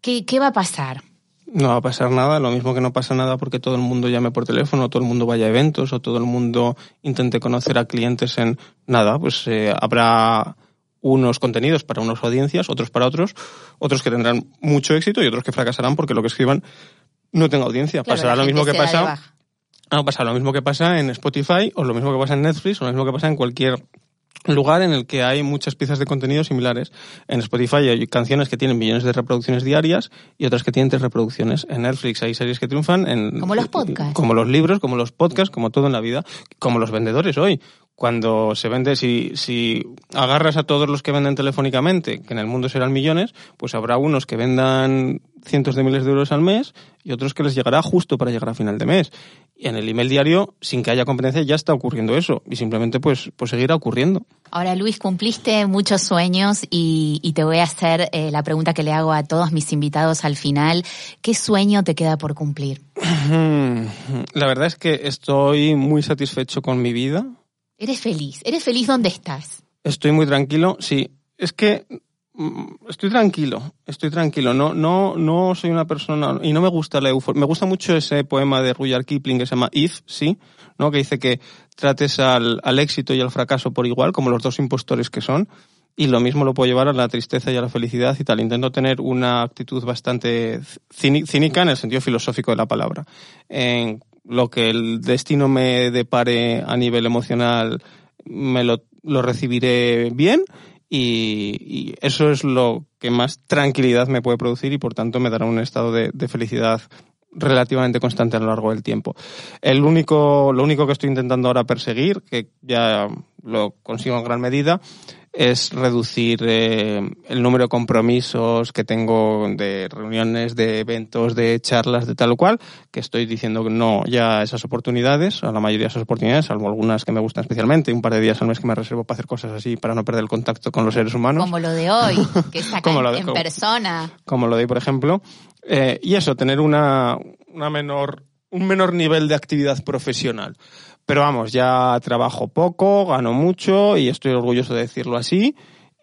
¿qué, qué va a pasar? No va a pasar nada, lo mismo que no pasa nada porque todo el mundo llame por teléfono, todo el mundo vaya a eventos o todo el mundo intente conocer a clientes en nada, pues eh, habrá unos contenidos para unas audiencias, otros para otros, otros que tendrán mucho éxito y otros que fracasarán porque lo que escriban no tenga audiencia. pasará lo mismo que pasa. No, pasa lo mismo que pasa en Spotify o lo mismo que pasa en Netflix o lo mismo que pasa en cualquier lugar en el que hay muchas piezas de contenido similares. En Spotify hay canciones que tienen millones de reproducciones diarias y otras que tienen tres reproducciones. En Netflix hay series que triunfan. En, como los podcasts. Como los libros, como los podcasts, como todo en la vida, como los vendedores hoy. Cuando se vende, si, si agarras a todos los que venden telefónicamente, que en el mundo serán millones, pues habrá unos que vendan cientos de miles de euros al mes y otros que les llegará justo para llegar a final de mes. Y en el email diario, sin que haya competencia, ya está ocurriendo eso. Y simplemente, pues, pues seguirá ocurriendo. Ahora, Luis, cumpliste muchos sueños y, te voy a hacer eh, la pregunta que le hago a todos mis invitados al final. ¿Qué sueño te queda por cumplir? La verdad es que estoy muy satisfecho con mi vida. Eres feliz. ¿Eres feliz donde estás? Estoy muy tranquilo, sí. Es que estoy tranquilo, estoy tranquilo. No, no, no soy una persona y no me gusta la euforia. Me gusta mucho ese poema de Rudyard Kipling que se llama If, sí, ¿no? Que dice que trates al, al éxito y al fracaso por igual, como los dos impostores que son. Y lo mismo lo puedo llevar a la tristeza y a la felicidad y tal. Intento tener una actitud bastante cínica en el sentido filosófico de la palabra. En lo que el destino me depare a nivel emocional, me lo, lo recibiré bien y, eso es lo que más tranquilidad me puede producir y por tanto me dará un estado de, de, felicidad relativamente constante a lo largo del tiempo. El único, lo único que estoy intentando ahora perseguir, que ya lo consigo en gran medida, es reducir eh, el número de compromisos que tengo de reuniones, de eventos, de charlas, de tal o cual, que estoy diciendo que no ya a esas oportunidades, a la mayoría de esas oportunidades, salvo algunas que me gustan especialmente, un par de días al mes que me reservo para hacer cosas así, para no perder el contacto con los seres humanos. Como lo de hoy, que está acá en persona. Como lo de hoy, por ejemplo. Eh, y eso, tener una, una menor, un menor nivel de actividad profesional Pero vamos, ya trabajo poco, gano mucho y estoy orgulloso de decirlo así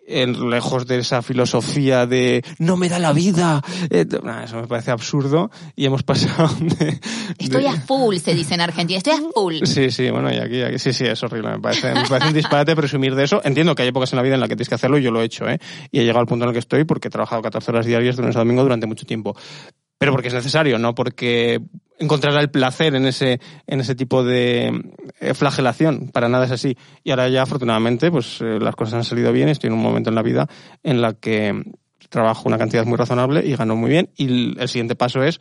en, lejos de esa filosofía de no me da la vida. Eh, eso me parece absurdo y hemos pasado de, Estoy a full, se dice en Argentina. Estoy a full. Sí, sí, bueno, y aquí, aquí sí, sí, es horrible. Me parece, me parece un disparate presumir de eso. Entiendo que hay épocas en la vida en las que tienes que hacerlo y yo lo he hecho, ¿eh? Y he llegado al punto en el que estoy porque he trabajado 14 horas diarias de lunes a domingo durante mucho tiempo pero porque es necesario, no porque encontrará el placer en ese, en ese tipo de eh, flagelación. Para nada es así. Y ahora ya, afortunadamente, pues eh, las cosas han salido bien. Estoy en un momento en la vida en la que trabajo una cantidad muy razonable y gano muy bien. Y el siguiente paso es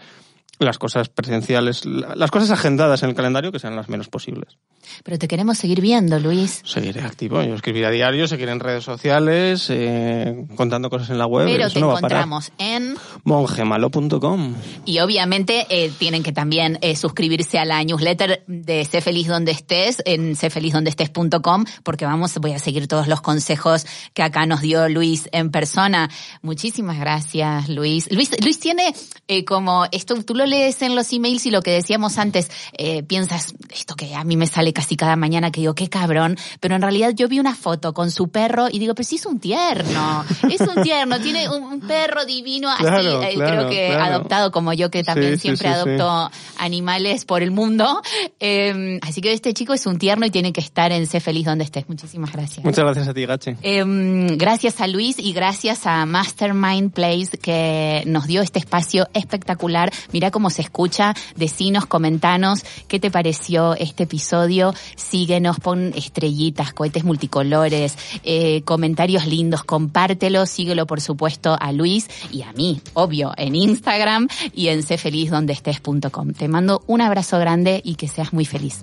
las cosas presenciales, las cosas agendadas en el calendario que sean las menos posibles. Pero te queremos seguir viendo, Luis. Seguiré activo. Yo escribiré a diario, seguiré en redes sociales, eh, contando cosas en la web. Pero te encontramos en mongemalo.com. Y obviamente eh, tienen que también eh, suscribirse a la newsletter de Sé Feliz Donde Estés en séfelizdondestés.com porque vamos, voy a seguir todos los consejos que acá nos dio Luis en persona. Muchísimas gracias, Luis. Luis, Luis tiene como esto, tú lo en los emails y lo que decíamos antes, piensas, esto que a mí me sale casi cada mañana que digo, qué cabrón, pero en realidad yo vi una foto con su perro y digo, pero sí es un tierno, es un tierno, tiene un, perro divino así, eh, creo que adoptado como yo que también siempre adopto animales por el mundo. Em, así que este chico es un tierno y tiene que estar en Sé Feliz donde estés. Muchísimas gracias. Muchas gracias a ti, Gache. Em, gracias a Luis y gracias a Mastermind Place que nos dio este espacio espectacular. Mira cómo se escucha, decinos, comentanos qué te pareció este episodio síguenos, pon estrellitas, cohetes multicolores, eh, comentarios lindos, compártelo, síguelo por supuesto a Luis y a mí, obvio, en Instagram y en cfelizdondestes.com. Te mando un abrazo grande y que seas muy feliz.